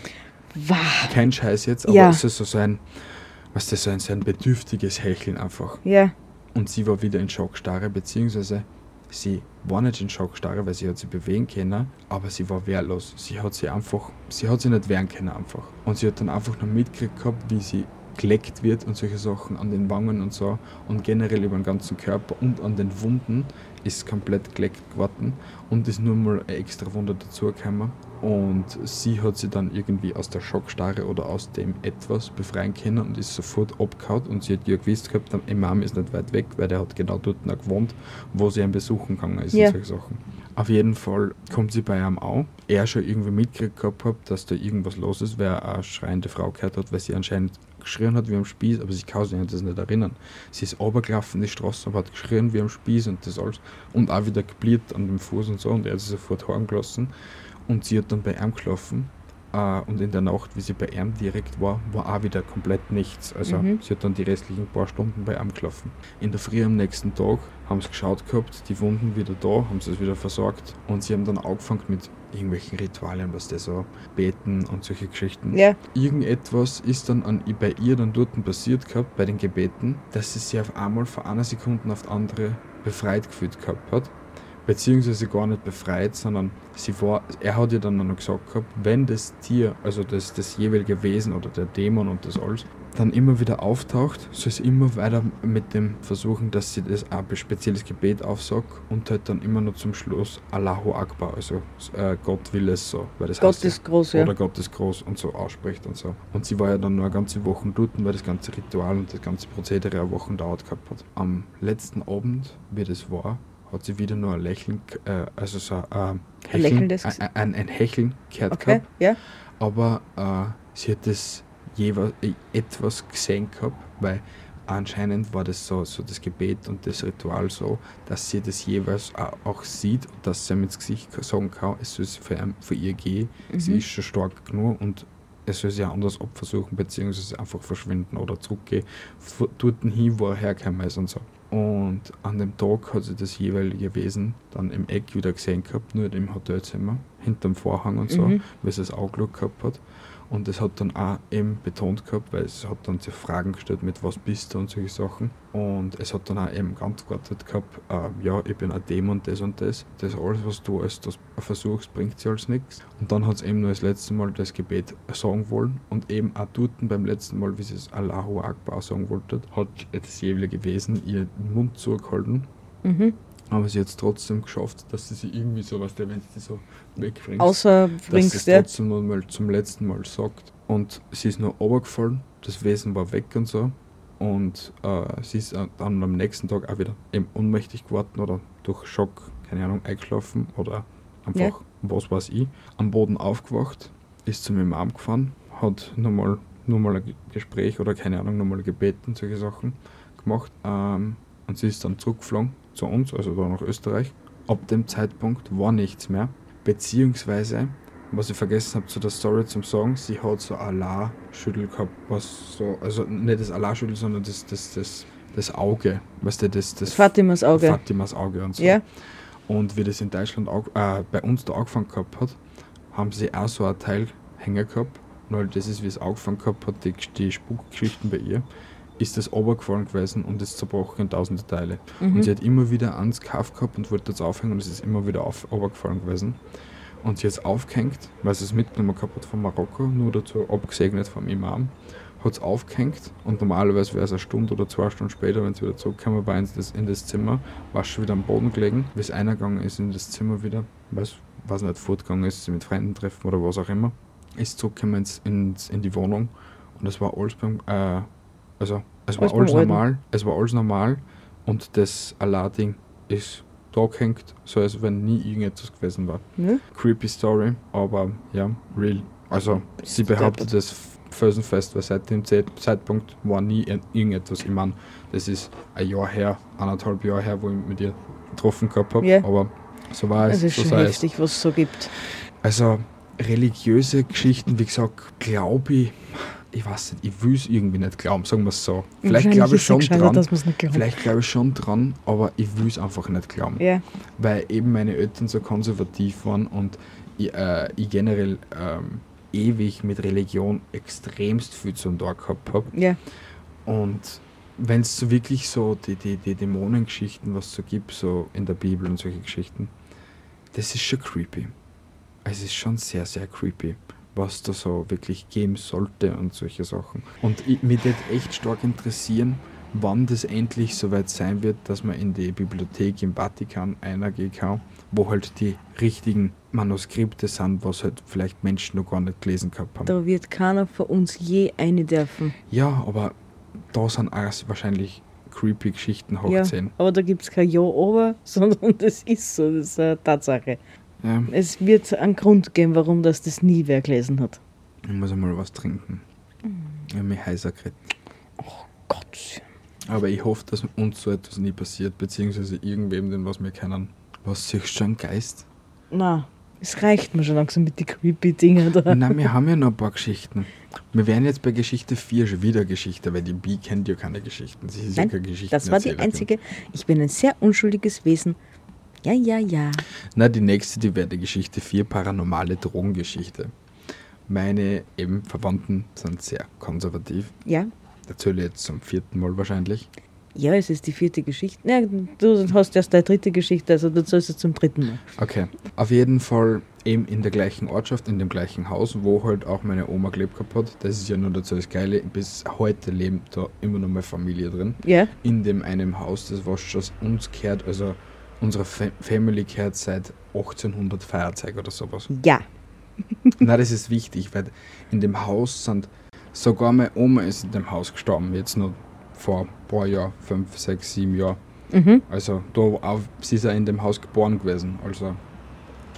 Wow. Kein Scheiß jetzt, aber Ja. es ist so sein, was das so ein, so ein bedürftiges Hecheln einfach. Ja. Und sie war wieder in Schockstarre, beziehungsweise sie war nicht in Schockstarre, weil sie hat sich bewegen können, aber sie war wehrlos. Sie hat sie einfach, sie hat sie nicht wehren können einfach. Und sie hat dann einfach nur mitgekriegt wie sie geleckt wird und solche Sachen an den Wangen und so und generell über den ganzen Körper und an den Wunden ist komplett geleckt geworden und ist nur mal eine extra Wunde dazugekommen. Und sie hat sie dann irgendwie aus der Schockstarre oder aus dem etwas befreien können und ist sofort abgehauen. Und sie hat ja gewusst gehabt, der Imam ist nicht weit weg, weil der hat genau dort noch gewohnt, wo sie ihn besuchen gegangen ist Ja. und solche Sachen. Auf jeden Fall kommt sie bei ihm auch. Er schon irgendwie mitgekriegt gehabt hat, dass da irgendwas los ist, weil er eine schreiende Frau gehört hat, weil sie anscheinend geschrien hat wie am Spieß, aber sie kann sich an das nicht erinnern. Sie ist runtergelaufen, die Straße, aber hat geschrien wie am Spieß und das alles. Und auch wieder geblieben an dem Fuß und so und er hat sie sofort heimgelassen. Und sie hat dann bei ihm geschlafen Äh, und in der Nacht, wie sie bei ihm direkt war, war auch wieder komplett nichts. Also Mhm. sie hat dann die restlichen paar Stunden bei ihm gelaufen. In der Früh am nächsten Tag haben sie geschaut gehabt, die Wunden wieder da, haben sie es wieder versorgt und sie haben dann angefangen mit irgendwelchen Ritualien, was das so beten und solche Geschichten. Ja, Irgendetwas ist dann an, bei ihr dann dort passiert gehabt, bei den Gebeten, dass sie sich auf einmal von einer Sekunde auf die andere befreit gefühlt gehabt hat. Beziehungsweise gar nicht befreit, sondern sie war, er hat ihr dann noch gesagt gehabt, wenn das Tier, also das, das jeweilige Wesen oder der Dämon und das alles, dann immer wieder auftaucht, soll sie immer weiter mit dem versuchen, dass sie das ein spezielles Gebet aufsagt und halt dann immer noch zum Schluss Allahu Akbar, also äh, Gott will es so, weil das Gott heißt ist groß, ja. oder Gott ist groß und so ausspricht und so. Und sie war ja dann nur eine ganze Woche dort, weil das ganze Ritual und das ganze Prozedere eine Woche dauert gehabt hat. Am letzten Abend, wie das war, hat sie wieder nur ein Lächeln, äh, also so ein Hecheln, ein, Gesicht. ein, ein Hecheln gehört Okay, gehabt, ja. aber äh, sie hat das jeweils äh, etwas gesehen gehabt, weil anscheinend war das so, so das Gebet und das Ritual so, dass sie das jeweils auch, auch sieht und dass sie ihm ins Gesicht sagen kann, es soll für, ihn, für ihr gehen, sie Mhm. ist schon stark genug und es soll sie auch anders abversuchen, beziehungsweise einfach verschwinden oder zurückgehen, dort hin, wo er hergekommen ist und so. Und an dem Tag hat sie das jeweilige Wesen dann im Eck wieder gesehen gehabt, nur im Hotelzimmer, hinterm Vorhang und so, Mhm. weil sie das Auge gehabt hat. Und es hat dann auch eben betont gehabt, weil es hat dann so Fragen gestellt mit was bist du und solche Sachen. Und es hat dann auch eben geantwortet gehabt, äh, ja, ich bin ein Dämon, das und das. Das alles, was du als das versuchst, bringt sie als nichts. Und dann hat es eben nur das letzte Mal das Gebet sagen wollen. Und eben auch dort beim letzten Mal, wie sie es Allahu Akbar sagen wollte, hat das jeweilige Wesen ihr den Mund zugehalten. Mhm. Aber sie hat es trotzdem geschafft, dass sie sich irgendwie so, was der, wenn sie so wegbringt Außer dass sie es trotzdem noch mal zum letzten Mal sagt. Und sie ist nur runtergefallen, das Wesen war weg und so. Und äh, sie ist äh, dann am nächsten Tag auch wieder eben ohnmächtig geworden oder durch Schock, keine Ahnung, eingeschlafen oder einfach, Ja. was weiß ich, am Boden aufgewacht, ist zu meinem Arm gefahren, hat nochmal nochmal ein Ge- Gespräch oder keine Ahnung, nochmal gebeten, solche Sachen gemacht. Ähm, und sie ist dann zurückgeflogen zu uns, also da nach Österreich. Ab dem Zeitpunkt war nichts mehr. Beziehungsweise, was ich vergessen habe zu der Story zum Sagen, sie hat so Allah-Schüttel gehabt, was so, also nicht das Allah-Schüttel, sondern das, das, das, das Auge, weißt du, das, das Fatimas Auge. Fatimas Auge und so. Ja. Und wie das in Deutschland auch, äh, bei uns da angefangen gehabt hat, haben sie auch so ein Teil hängen gehabt. Weil das ist, wie es angefangen gehabt hat, die, die Spukgeschichten bei ihr, ist das runtergefallen gewesen und ist zerbrochen in tausende Teile. Mhm. Und sie hat immer wieder ans Kauf gehabt und wollte das aufhängen und es ist immer wieder auf, runtergefallen gewesen. Und sie hat es aufgehängt, weil sie es mitgenommen gehabt hat von Marokko, nur dazu abgesegnet vom Imam, hat es aufgehängt und normalerweise wäre es eine Stunde oder zwei Stunden später, wenn sie wieder zurückgekommen war in das, in das Zimmer, war sie schon wieder am Boden gelegen, wie es eingegangen ist in das Zimmer wieder, weiß, weiß nicht, fortgegangen ist, sie mit Freunden treffen oder was auch immer, ist zurückgekommen ins, ins, in die Wohnung und es war alles beim, äh, also es war Alles normal, es war alles normal und das Allah-Ding ist da gehängt, so als wenn nie irgendetwas gewesen war. Ne? Creepy Story, aber ja, real. Also sie behauptet das felsenfest, weil seit dem Zeit- Zeitpunkt war nie ir- irgendetwas. Ich meine, das ist ein Jahr her, anderthalb Jahre her, wo ich mit ihr getroffen gehabt habe, Ja. aber so war es. Es ist so schon es. heftig, was es so gibt. Also religiöse Geschichten, wie gesagt, glaube ich, ich weiß nicht, ich will es irgendwie nicht glauben, sagen wir es so. Vielleicht glaube ich schon dran, vielleicht glaube ich schon dran, aber ich will es einfach nicht glauben Ja, weil eben meine Eltern so konservativ waren und ich, äh, ich generell ähm, ewig mit Religion extremst viel zu tun gehabt habe. ja. Und wenn es so wirklich so die, die, die Dämonengeschichten, was es so gibt, so in der Bibel und solche Geschichten, das ist schon creepy. Es ist schon sehr, sehr creepy, was da so wirklich geben sollte und solche Sachen. Und ich, mich würde echt stark interessieren, wann das endlich soweit sein wird, dass man in die Bibliothek im Vatikan eingehen kann, wo halt die richtigen Manuskripte sind, was halt vielleicht Menschen noch gar nicht gelesen gehabt haben. Da wird keiner von uns je eine dürfen. Ja, aber da sind auch wahrscheinlich creepy Geschichten hoch Ja, 10. aber da gibt es kein Ja, aber, sondern das ist so, das ist eine Tatsache. Ja, Es wird einen Grund geben, warum das, das nie wer gelesen hat. ich muss einmal was trinken. Ich habe mich heißer gekriegt. Gott. Aber ich hoffe, dass uns so etwas nie passiert, beziehungsweise irgendwem, den was wir kennen. Was siehst du schon Geist? Na, Es reicht mir schon langsam mit den creepy Dingen da. Nein, wir haben ja noch ein paar Geschichten. Wir wären jetzt bei Geschichte 4 schon wieder Geschichte, weil die Bi kennt ja keine Geschichten. Sie ist Nein, ja keine Geschichten das war die einzige. Ich bin ein sehr unschuldiges Wesen. Ja, ja, ja. Na, die nächste, die wäre die Geschichte 4, paranormale Drogengeschichte. Meine eben Verwandten sind sehr konservativ. Ja, Erzähle jetzt zum vierten Mal wahrscheinlich. ja, es ist die vierte Geschichte. Ja, du hast erst deine dritte Geschichte, also du sollst es zum dritten Mal. Okay. Auf jeden Fall eben in der gleichen Ortschaft, in dem gleichen Haus, wo halt auch meine Oma gelebt gehabt hat. Das ist ja nur dazu das Geile. Bis heute lebt da immer noch meine Familie drin. Ja, In dem einem Haus, das was schon uns gehört, also unsere Fa Family gehört seit 1800 Feierzeug oder sowas. ja. Na, das ist wichtig, weil in dem Haus sind, sogar meine Oma ist in dem Haus gestorben, jetzt nur vor ein paar Jahren, fünf, sechs, sieben Jahren. Mhm. Also da auch, sie ist ja in dem Haus geboren gewesen, also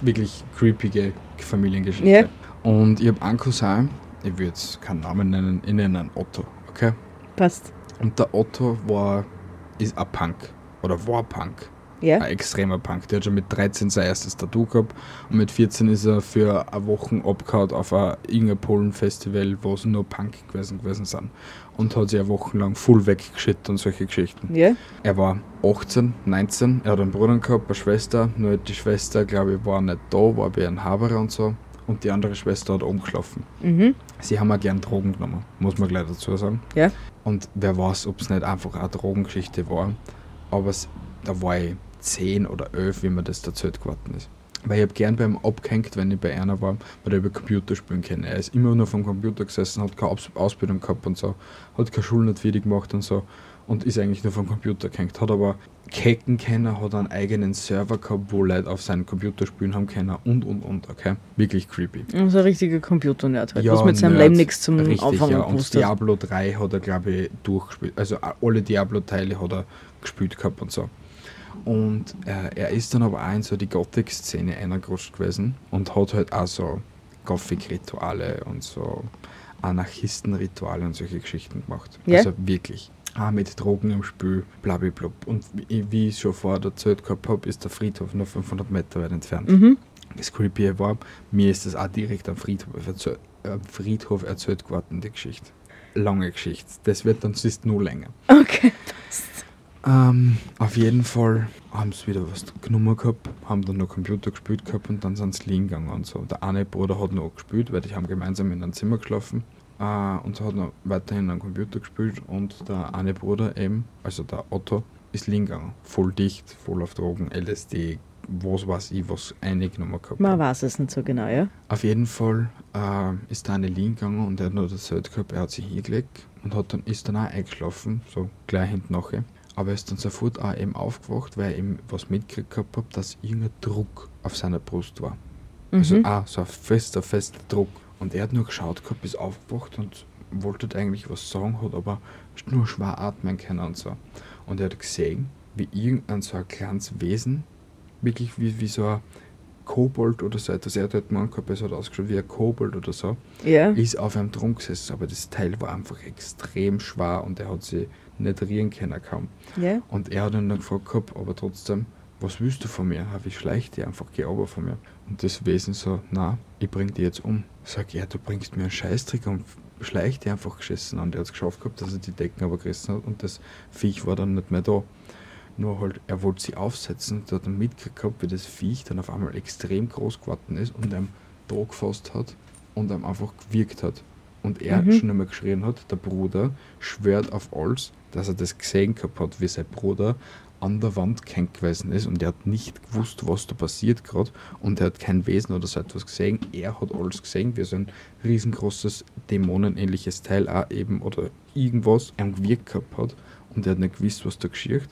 wirklich creepige Familiengeschichte. Ja. Und ich habe einen Cousin, ich will jetzt keinen Namen nennen, ich nenne ihn Otto, okay? Passt. Und der Otto war, ist ein Punk, oder war Punk. Ja, Ein extremer Punk. Der hat schon mit 13 sein erstes Tattoo gehabt und mit 14 ist er für eine Woche abgehauen auf ein Inge Polen Festival, wo es nur Punk gewesen, gewesen sind. Und hat sich eine Woche lang voll weggeschüttet und solche Geschichten. ja. Er war 18, 19, er hat einen Bruder gehabt, eine Schwester, nur die Schwester, glaube ich, war nicht da, war bei einem Haberer und so. Und die andere Schwester hat umgeschlafen. Mhm. Sie haben auch gern Drogen genommen, muss man gleich dazu sagen. Ja. Und wer weiß, ob es nicht einfach eine Drogengeschichte war. Aber es, da war ich 10 oder 11, wie mir das erzählt geworden ist. Weil ich habe gern beim abgehängt, wenn ich bei einer war, weil er über Computerspielen kenne. Er ist immer nur vom Computer gesessen, hat keine Aus Ausbildung gehabt und so, hat keine Schule nicht fertig gemacht und so und ist eigentlich nur vom Computer gehängt. Hat aber Kecken kennen, hat einen eigenen Server gehabt, wo Leute auf seinen Computer spielen haben können und und und, okay? Wirklich creepy. Also ein richtiger Computer-Nerd halt, was mit seinem. Leben nichts zum Richtig, Anfangen ja. Und. Diablo 3 hat er, glaube ich, durchgespielt. Also alle Diablo-Teile hat er gespielt gehabt und so. Und äh, er ist dann aber auch in so die Gothic-Szene eingerutscht gewesen und hat halt auch so Gothic-Rituale und so Anarchisten-Rituale und solche Geschichten gemacht. Ja? Also wirklich. Auch mit Drogen im Spiel, blablabla. Und wie, ich schon vorher erzählt gehabt habe, ist der Friedhof nur 500 Meter weit entfernt. Mhm. Das Creepy war, mir ist das auch direkt am Friedhof, erzähl, am Friedhof erzählt geworden, die Geschichte. Lange Geschichte. Das wird dann sonst nur länger. Okay. Ähm, auf jeden Fall haben sie wieder was genommen gehabt, haben dann noch Computer gespielt gehabt und dann sind sie liegen gegangen und so. Der eine Bruder hat noch gespielt, weil die haben gemeinsam in einem Zimmer geschlafen. Äh, und so hat noch weiterhin am Computer gespielt und der eine Bruder eben, also der Otto, ist liegen gegangen. Voll dicht, voll auf Drogen, LSD, was weiß ich, was eingenommen gehabt. Man weiß es nicht so genau, ja? Auf jeden Fall äh, ist der eine liegen gegangen und er hat noch erzählt gehabt, er hat sich hingelegt und hat dann, ist dann auch eingeschlafen, so gleich hinten nachher. Aber er ist dann sofort auch eben aufgewacht, weil er eben was mitgekriegt hat, dass irgendein Druck auf seiner Brust war. Also Mhm. auch so ein fester, fester Druck. Und er hat nur geschaut gehabt, ist aufgewacht und wollte halt eigentlich was sagen, hat aber nur schwer atmen können und so. Und er hat gesehen, wie irgendein so ein kleines Wesen, wirklich wie, wie so ein Kobold oder so etwas, er hat halt gemeint gehabt, es hat ausgeschaut wie ein Kobold oder so, Ja. ist auf einem drum gesessen, aber das Teil war einfach extrem schwer und er hat sie nicht rühren können kaum. Ja. Und er hat ihn dann gefragt gehabt, aber trotzdem, was willst du von mir? Hab ich schleicht dir einfach, geh runter von mir. Und das Wesen so, na, ich bring dich jetzt um. Sag, ja, du bringst mir einen Scheißtrick und schleich dir einfach geschissen. Und er hat es geschafft gehabt, dass er die Decken aber gerissen hat und das Viech war dann nicht mehr da. Nur halt, er wollte sie aufsetzen und hat dann mitgekriegt gehabt, wie das Viech dann auf einmal extrem groß geworden ist und einem da gefasst hat und einem einfach gewirkt hat. Und er Mhm. schon einmal geschrien hat, der Bruder schwört auf alles, dass er das gesehen gehabt hat, wie sein Bruder an der Wand gehängt gewesen ist und er hat nicht gewusst, was da passiert gerade und er hat kein Wesen oder so etwas gesehen. Er hat alles gesehen, wie so ein riesengroßes dämonenähnliches Teil auch eben oder irgendwas am gewirkt gehabt hat und er hat nicht gewusst, was da geschieht.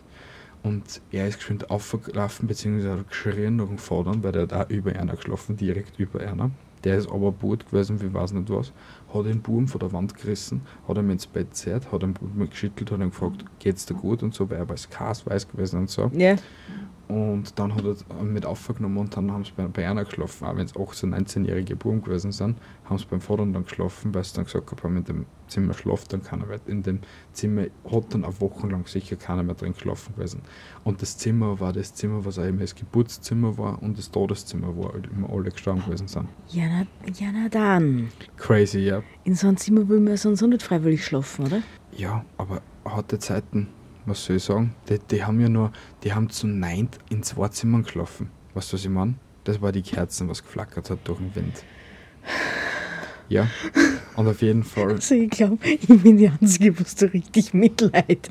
Und er ist geschwind aufgelaufen, beziehungsweise hat geschrien nach dem Vater, weil der auch über einer geschlafen, direkt über einer. Der ist aber Boot gewesen, wie weiß nicht was, hat den Buben von der Wand gerissen, hat ihn ins Bett gezerrt, hat ihn geschüttelt, hat ihn gefragt, geht's dir gut und so, weil er war Kas weiß gewesen und so. Ja. Und dann hat er mit aufgenommen und dann haben sie bei, bei einer geschlafen, auch wenn es 18-, 19-jährige Buben gewesen sind, haben sie beim Vater dann geschlafen, weil sie dann gesagt haben, in dem Zimmer schlaft dann keiner mehr. In dem Zimmer hat dann eine Woche lang sicher keiner mehr drin geschlafen gewesen. Und das Zimmer war das Zimmer, was auch immer das Geburtszimmer war und das Todeszimmer, wo halt immer alle gestorben gewesen sind. Ja, na, ja, na dann. Crazy, ja. In so einem Zimmer will man sonst auch nicht freiwillig schlafen, oder? Ja, aber harte Zeiten, was soll ich sagen? Die, die haben ja nur, die haben zu neint in zwei Zimmern geschlafen. Weißt du, was ich meine? Das war die Kerzen, was geflackert hat durch den Wind. Ja, und auf jeden Fall. Also ich glaube, ich bin die Einzige, was du richtig mitleidet.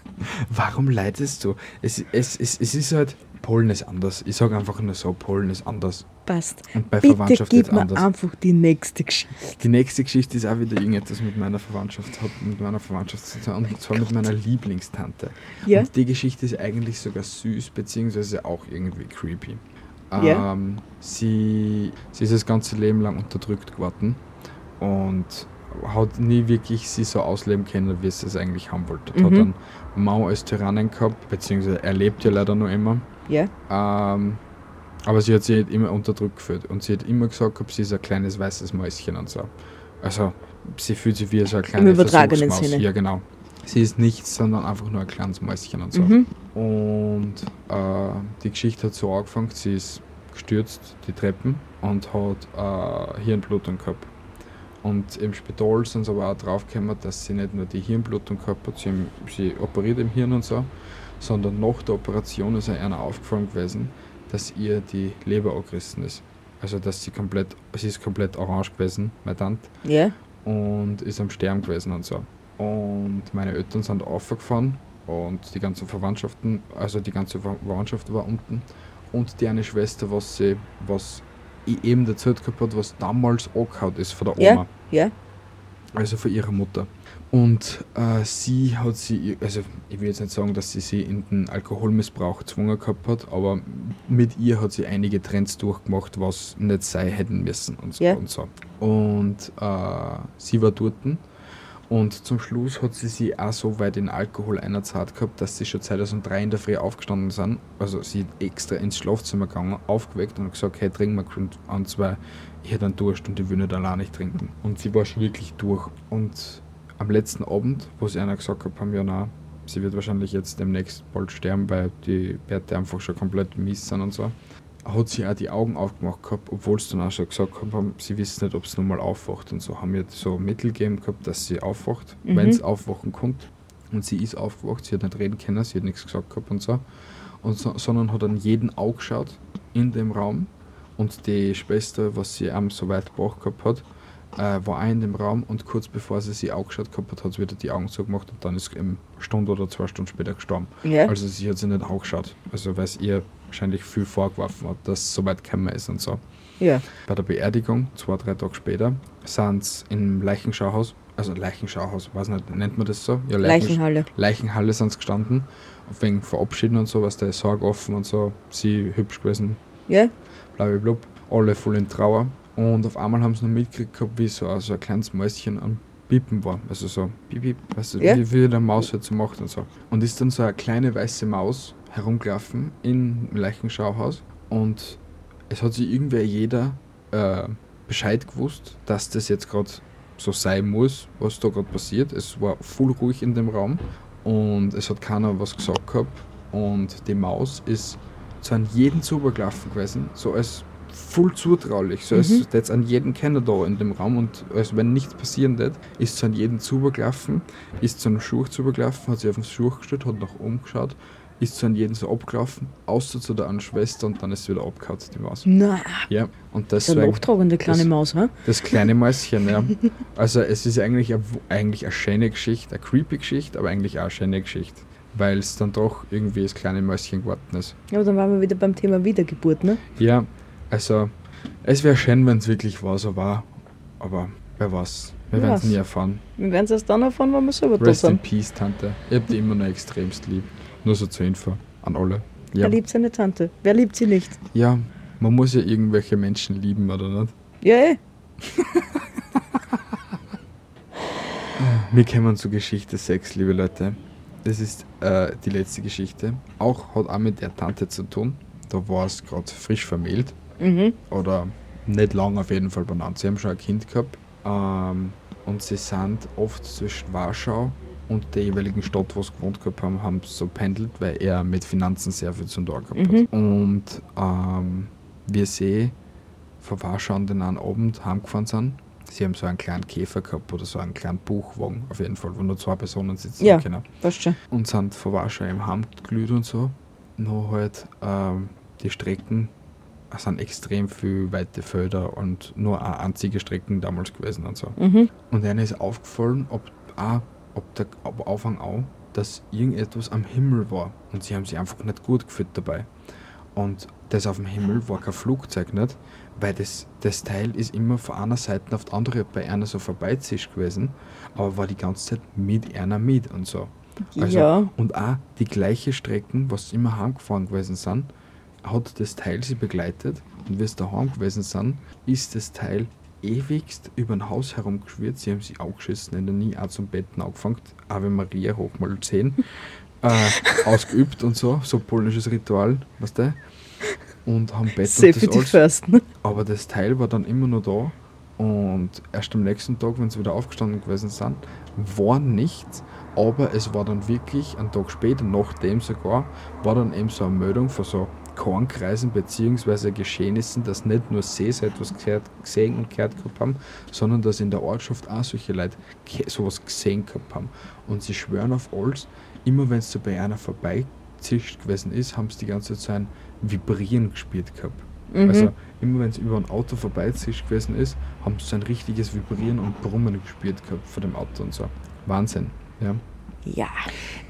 Warum leidest du? Es, es, es, es ist halt, Polen ist anders. Ich sage einfach nur so, Polen ist anders. Passt. Und bei Bitte Verwandtschaft gib ist mir anders. einfach die nächste Geschichte. Die nächste Geschichte ist auch wieder irgendetwas mit meiner Verwandtschaft, hat mit meiner Verwandtschaft zu tun, und zwar mit meiner Lieblingstante. Ja? Und die Geschichte ist eigentlich sogar süß, beziehungsweise auch irgendwie creepy. Ja? Ähm, sie, sie ist das ganze Leben lang unterdrückt geworden und hat nie wirklich sie so ausleben können, wie sie es eigentlich haben wollte. Hat Mhm. dann Mao als Tyrannen gehabt, beziehungsweise er lebt ja leider noch immer. Ja? Ähm, aber sie hat sich halt immer unterdrückt gefühlt und sie hat immer gesagt, gehabt, sie ist ein kleines weißes Mäuschen und so. Also sie fühlt sich wie so ein kleines übertragenen Versuchsmaus. Sinne. Ja, genau. Sie ist nichts, sondern einfach nur ein kleines Mäuschen und so. Mhm. Und äh, die Geschichte hat so angefangen, sie ist gestürzt, die Treppen, und hat äh, Hirnblutung gehabt. Und im Spital sind sie aber auch draufgekommen, dass sie nicht nur die Hirnblutung gehabt hat, sie, sie operiert im Hirn und so, sondern nach der Operation ist einer aufgefallen gewesen, dass ihr die Leber angerissen ist. Also dass sie komplett, sie ist komplett orange gewesen, meine Tante Ja? und ist am Sterben gewesen und so. Und meine Eltern sind aufgefahren und die ganzen Verwandtschaften, also die ganze Ver- Verwandtschaft war unten. Und die eine Schwester, was sie, was ich eben erzählt gehabt hat, was damals angehauen ist von der Oma, Ja? Ja? also von ihrer Mutter. Und äh, sie hat sie, also ich will jetzt nicht sagen, dass sie sie in den Alkoholmissbrauch gezwungen gehabt hat, aber mit ihr hat sie einige Trends durchgemacht, was nicht sein hätten müssen und so. Ja. Und, so. und äh, sie war dort und zum Schluss hat sie sie auch so weit in Alkohol einerzahlt gehabt, dass sie schon 2003 in der Früh aufgestanden sind. Also sie ist extra ins Schlafzimmer gegangen, aufgeweckt und gesagt, hey, trink mal an zwei, ich hätte einen Durst und ich will nicht allein nicht trinken. Und sie war schon wirklich durch. Und am letzten Abend, wo sie einer gesagt hat, haben ja na, sie wird wahrscheinlich jetzt demnächst bald sterben, weil die Werte einfach schon komplett mies sind und so, hat sie auch die Augen aufgemacht gehabt, obwohl sie dann auch schon gesagt haben, sie wissen nicht, ob es nochmal aufwacht und so. Haben ihr so Mittel gegeben gehabt, dass sie aufwacht, Mhm. wenn es aufwachen kommt. Und sie ist aufgewacht, sie hat nicht reden können, sie hat nichts gesagt gehabt und so. Und so sondern hat an jeden Auge geschaut in dem Raum. Und die Schwester, was sie am so weit gebracht gehabt hat, äh, war auch in dem Raum und kurz bevor sie sie angeschaut gehabt hat, hat sie wieder die Augen zugemacht und dann ist sie eine Stunde oder zwei Stunden später gestorben. Ja? Also sie hat sie nicht angeschaut. Also weil es ihr wahrscheinlich viel vorgeworfen hat, dass es so weit gekommen ist und so. Ja. Bei der Beerdigung, zwei, drei Tage später, sind sie im Leichenschauhaus, also Leichenschauhaus, weiß nicht, nennt man das so? Ja, Leichen- Leichenhalle. Leichenhalle sind sie gestanden, wegen Verabschieden und so, was der Sarg offen und so, sie hübsch gewesen, Ja? blablabla, alle voll in Trauer. Und auf einmal haben sie noch mitgekriegt gehabt, wie so, so ein kleines Mäuschen am Pippen war. Also so, piep, piep, weißt du, Ja. wie, wie der Maus halt so macht und so. Und ist dann so eine kleine weiße Maus herumgelaufen im Leichenschauhaus und es hat sich irgendwer jeder äh, Bescheid gewusst, dass das jetzt gerade so sein muss, was da gerade passiert. Es war voll ruhig in dem Raum und es hat keiner was gesagt gehabt. Und die Maus ist zu an jeden zubergelaufen gewesen, so als voll zutraulich, so als Mhm. jetzt an jeden kennen da in dem Raum und als wenn nichts passieren wird, ist zu an jeden zubergelaufen, ist zu einem Schuh zubergelaufen, hat sich auf den Schuh gestellt, hat nach oben geschaut, ist zu an jeden so abgelaufen, außer zu der einen Schwester und dann ist sie wieder abgehauen, die Maus. Na, Ja, und das ist eine deswegen nachtragende kleine das- Maus, ha? das kleine Mäuschen, ja. Also es ist eigentlich, eine, eigentlich eine schöne Geschichte, eine creepy Geschichte, aber eigentlich auch eine schöne Geschichte. Weil es dann doch irgendwie das kleine Mäuschen geworden ist. Ja, aber dann waren wir wieder beim Thema Wiedergeburt, ne? Ja, also es wäre schön, wenn es wirklich war, so war. Aber wer weiß. Wir Wer werden es nie erfahren. Wir werden es erst dann erfahren, wenn wir selber da Rest in sind. Peace, Tante. Ich hab die immer noch extremst lieb. Nur so zur Info an alle. Ja, Wer liebt seine Tante? Wer liebt sie nicht? ja, man muss ja irgendwelche Menschen lieben, oder nicht? Ja, eh. Wir kommen zur Geschichte 6, liebe Leute. das ist äh, die letzte Geschichte. Auch hat auch mit der Tante zu tun. Da war es gerade frisch vermählt. Mhm. Oder nicht lang auf jeden Fall benannt. Sie haben schon ein Kind gehabt. Ähm, und sie sind oft zwischen Warschau und der jeweiligen Stadt, wo sie gewohnt gehabt haben, haben so pendelt, weil er mit Finanzen sehr viel zu tun gehabt Mhm. hat. Und ähm, wir sehen von Warschau an den einen Abend heimgefahren sind. Sie haben so einen kleinen Käfer gehabt oder so einen kleinen Buchwagen, auf jeden Fall, wo nur zwei Personen sitzen Ja. können Weißt schon. und sind von Warschau im Heim glüht und so. Nur halt ähm, die Strecken es sind extrem viel weite Felder und nur eine einzige Strecken damals gewesen und so. Mhm. Und einer ist aufgefallen, ob, auch, ob der ob Anfang auch, dass irgendetwas am Himmel war. Und sie haben sich einfach nicht gut gefühlt dabei. Und das auf dem Himmel war kein Flugzeug nicht, weil das, das Teil ist immer von einer Seite auf die andere bei einer so vorbeizischt gewesen, aber war die ganze Zeit mit einer mit und so. Also, ja. Und auch die gleiche Strecken, was sie immer heimgefahren gewesen sind, hat das Teil sie begleitet. Und wie sie daheim gewesen sind, ist das Teil ewigst über ein Haus herumgeschwirrt. Sie haben sich angeschissen, in der nie auch zum Betten angefangen. Ave Maria hoch mal 10. äh, ausgeübt und so, so polnisches Ritual, weißt du? Und haben Bett und Safety das alles. Aber das Teil war dann immer noch da. Und erst am nächsten Tag, wenn sie wieder aufgestanden gewesen sind, war nichts. Aber es war dann wirklich, einen Tag später, nachdem sogar, war dann eben so eine Meldung von so Kornkreisen bzw. Geschehnissen, dass nicht nur sie so etwas gesehen und gehört gehabt haben, sondern dass in der Ortschaft auch solche Leute sowas gesehen gehabt haben. Und sie schwören auf alles, immer wenn es so bei einer vorbeizischt gewesen ist, haben sie die ganze Zeit so ein Vibrieren gespielt gehabt. Mhm. Also immer wenn es über ein Auto vorbeizischt gewesen ist, haben sie so ein richtiges Vibrieren und Brummen gespielt gehabt von dem Auto und so. Wahnsinn. Ja. ja.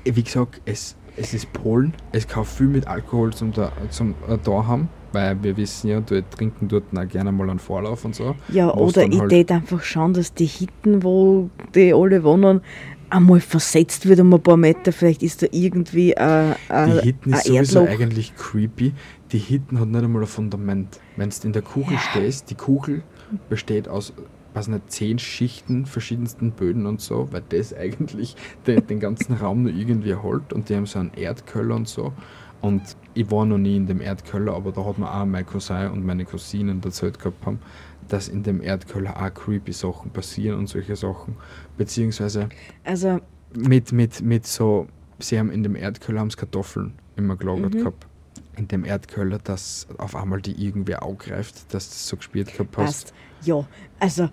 Wie gesagt, es, es ist Polen, es kann viel mit Alkohol zum, da, zum äh, da haben, weil wir wissen ja, die trinken dort auch gerne mal einen Vorlauf und so. Ja, oder ich halt- tät einfach schauen, dass die Hitten, wo die alle wohnen, einmal versetzt wird um ein paar Meter. Vielleicht ist da irgendwie ein, ein, Die Hitten ist sowieso Erdloch. eigentlich creepy. Die Hitten hat nicht einmal ein Fundament. Wenn du in der Kugel stehst, die Kugel besteht aus, weiß nicht, zehn Schichten, verschiedensten Böden und so, weil das eigentlich den, den ganzen Raum nur irgendwie hält und die haben so einen Erdköller und so. Und ich war noch nie in dem Erdköller, aber da hat mir auch mein Cousin und meine Cousinen erzählt gehabt haben, dass in dem Erdköller auch creepy Sachen passieren und solche Sachen. Beziehungsweise Also, mit, mit, mit so, sie haben in dem Erdköller haben's Kartoffeln immer gelagert Mhm. gehabt. In dem Erdköller, dass auf einmal die irgendwer angreift, dass das so gespielt passt. Ja, also,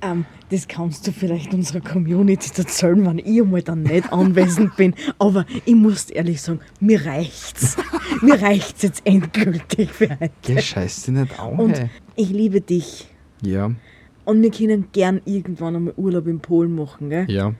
ähm, das kannst du vielleicht unserer Community erzählen, wenn ich einmal dann nicht anwesend bin. Aber ich muss ehrlich sagen, mir reicht's. mir reicht's jetzt endgültig für heute. Geh, scheiß dich nicht an, Und hey. ich liebe dich. Ja, Und wir können gern irgendwann einmal Urlaub in Polen machen, gell? ja.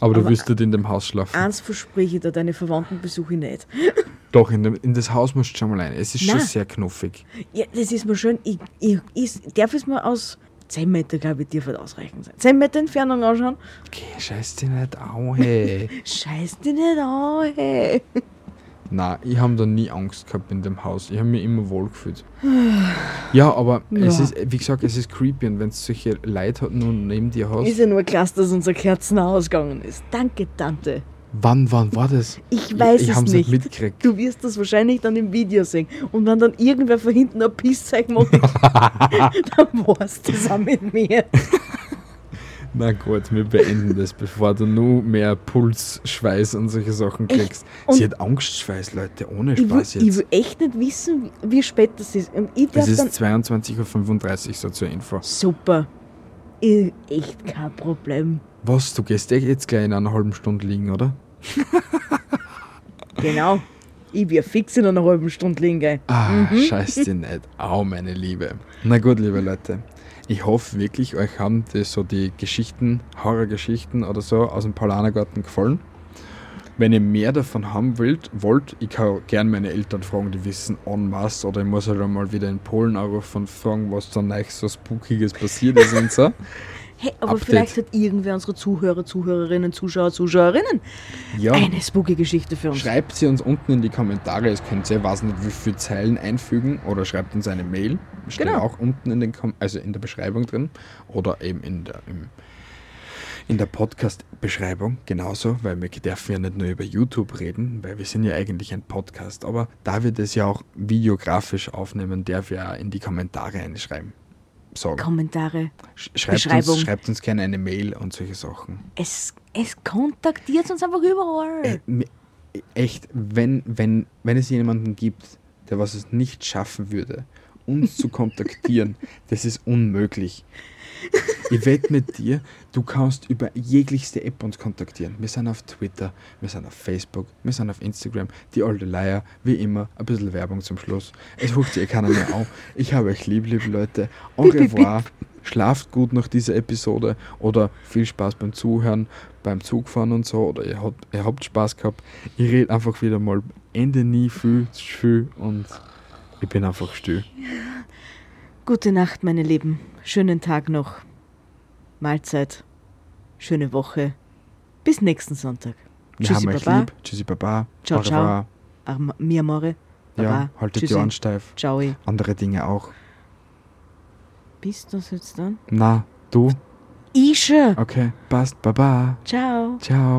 Aber, du Aber- willst nicht in dem Haus schlafen. Eins verspreche ich dir, deine Verwandten besuche ich nicht. Doch, in, dem, in das Haus musst du schon mal rein. Es ist schon Nein. sehr knuffig. Ja, das ist mir schön. Ich, ich, ich darf es mir aus 10 Meter, glaube ich, dürfte ausreichend sein. 10 Meter Entfernung anschauen. Geh, scheiß dich nicht an, hey. Scheiß dich nicht an, hey. Nein, ich habe da nie Angst gehabt in dem Haus. Ich habe mich immer wohl gefühlt. Ja, aber es Ja. ist, wie gesagt, es ist creepy und wenn du solche Leute hat, nur neben dir hast. Ist ja nur klasse, dass unser Kerzen ausgegangen ist. Danke, Tante. Wann, wann war das? Ich weiß ich es hab's nicht. mitgekriegt. Du wirst das wahrscheinlich dann im Video sehen. Und wenn dann irgendwer von hinten ein Pisszeichen macht, dann war's das auch mit mir. Na gut, wir beenden das, bevor du nur mehr Puls, Schweiß und solche Sachen kriegst. Sie hat Angstschweiß, Leute, ohne Ich will, Spaß ich jetzt. will echt nicht wissen, wie wie spät das ist. Und ich Es ist 22.35 Uhr, so zur Info. Super. Ich, echt kein Problem. Was, du gehst eh jetzt gleich in einer halben Stunde liegen, oder? Genau. Ich will fix in einer halben Stunde liegen, gell? Ah, Mhm. scheiß dir nicht. Au, meine Liebe. Na gut, liebe Leute. Ich hoffe wirklich, euch haben die, so die Geschichten, Horrorgeschichten oder so aus dem Paulanergarten gefallen. Wenn ihr mehr davon haben wollt, wollt, ich kann gerne meine Eltern fragen, die wissen en masse, oder ich muss halt einmal wieder in Polen anrufen und fragen, was da neu so Spookiges passiert ist und so. Hey, aber Update. vielleicht hat irgendwer unserer Zuhörer, Zuhörerinnen, Zuschauer, Zuschauerinnen Ja, eine spooky Geschichte für uns. schreibt sie uns unten in die Kommentare, es könnt ihr, weiß nicht, wie viele Zeilen einfügen, oder schreibt uns eine Mail, steht Genau. auch unten in den Kom also in der Beschreibung drin, oder eben in der, im, In der Podcast-Beschreibung genauso, weil wir dürfen ja nicht nur über YouTube reden, weil wir sind ja eigentlich ein Podcast, aber da wir das ja auch videografisch aufnehmen, darf ja in die Kommentare einschreiben. Sagen. Kommentare. Sch- Schreibt Beschreibung. uns, schreibt uns gerne eine Mail und solche Sachen. Es, es kontaktiert uns einfach überall. Äh, echt, wenn, wenn, wenn es jemanden gibt, der was es nicht schaffen würde, uns zu kontaktieren, das ist unmöglich. Ich wette mit dir, du kannst über jeglichste App uns kontaktieren. Wir sind auf Twitter, wir sind auf Facebook, wir sind auf Instagram, die alte Leier, wie immer, ein bisschen Werbung zum Schluss. Es huckt sich eh keiner mehr auf. Ich habe euch lieb, liebe Leute. Au revoir. Schlaft gut nach dieser Episode oder viel Spaß beim Zuhören, beim Zugfahren und so oder ihr habt, ihr habt Spaß gehabt. Ich rede einfach wieder mal Ende nie viel, viel und ich bin einfach still. Gute Nacht, meine Lieben. Schönen Tag noch. Mahlzeit. Schöne Woche. Bis nächsten Sonntag. Wir Tschüssi, haben euch Baba. lieb. Tschüssi, Baba. Ciao. Am- Mi amore. Baba. Ja, haltet Tschüssi. die Ohren steif. Ciao. Andere Dinge auch. Bist du das jetzt dann? Na, du? Ich schon. Okay, passt. Baba. Ciao. Ciao.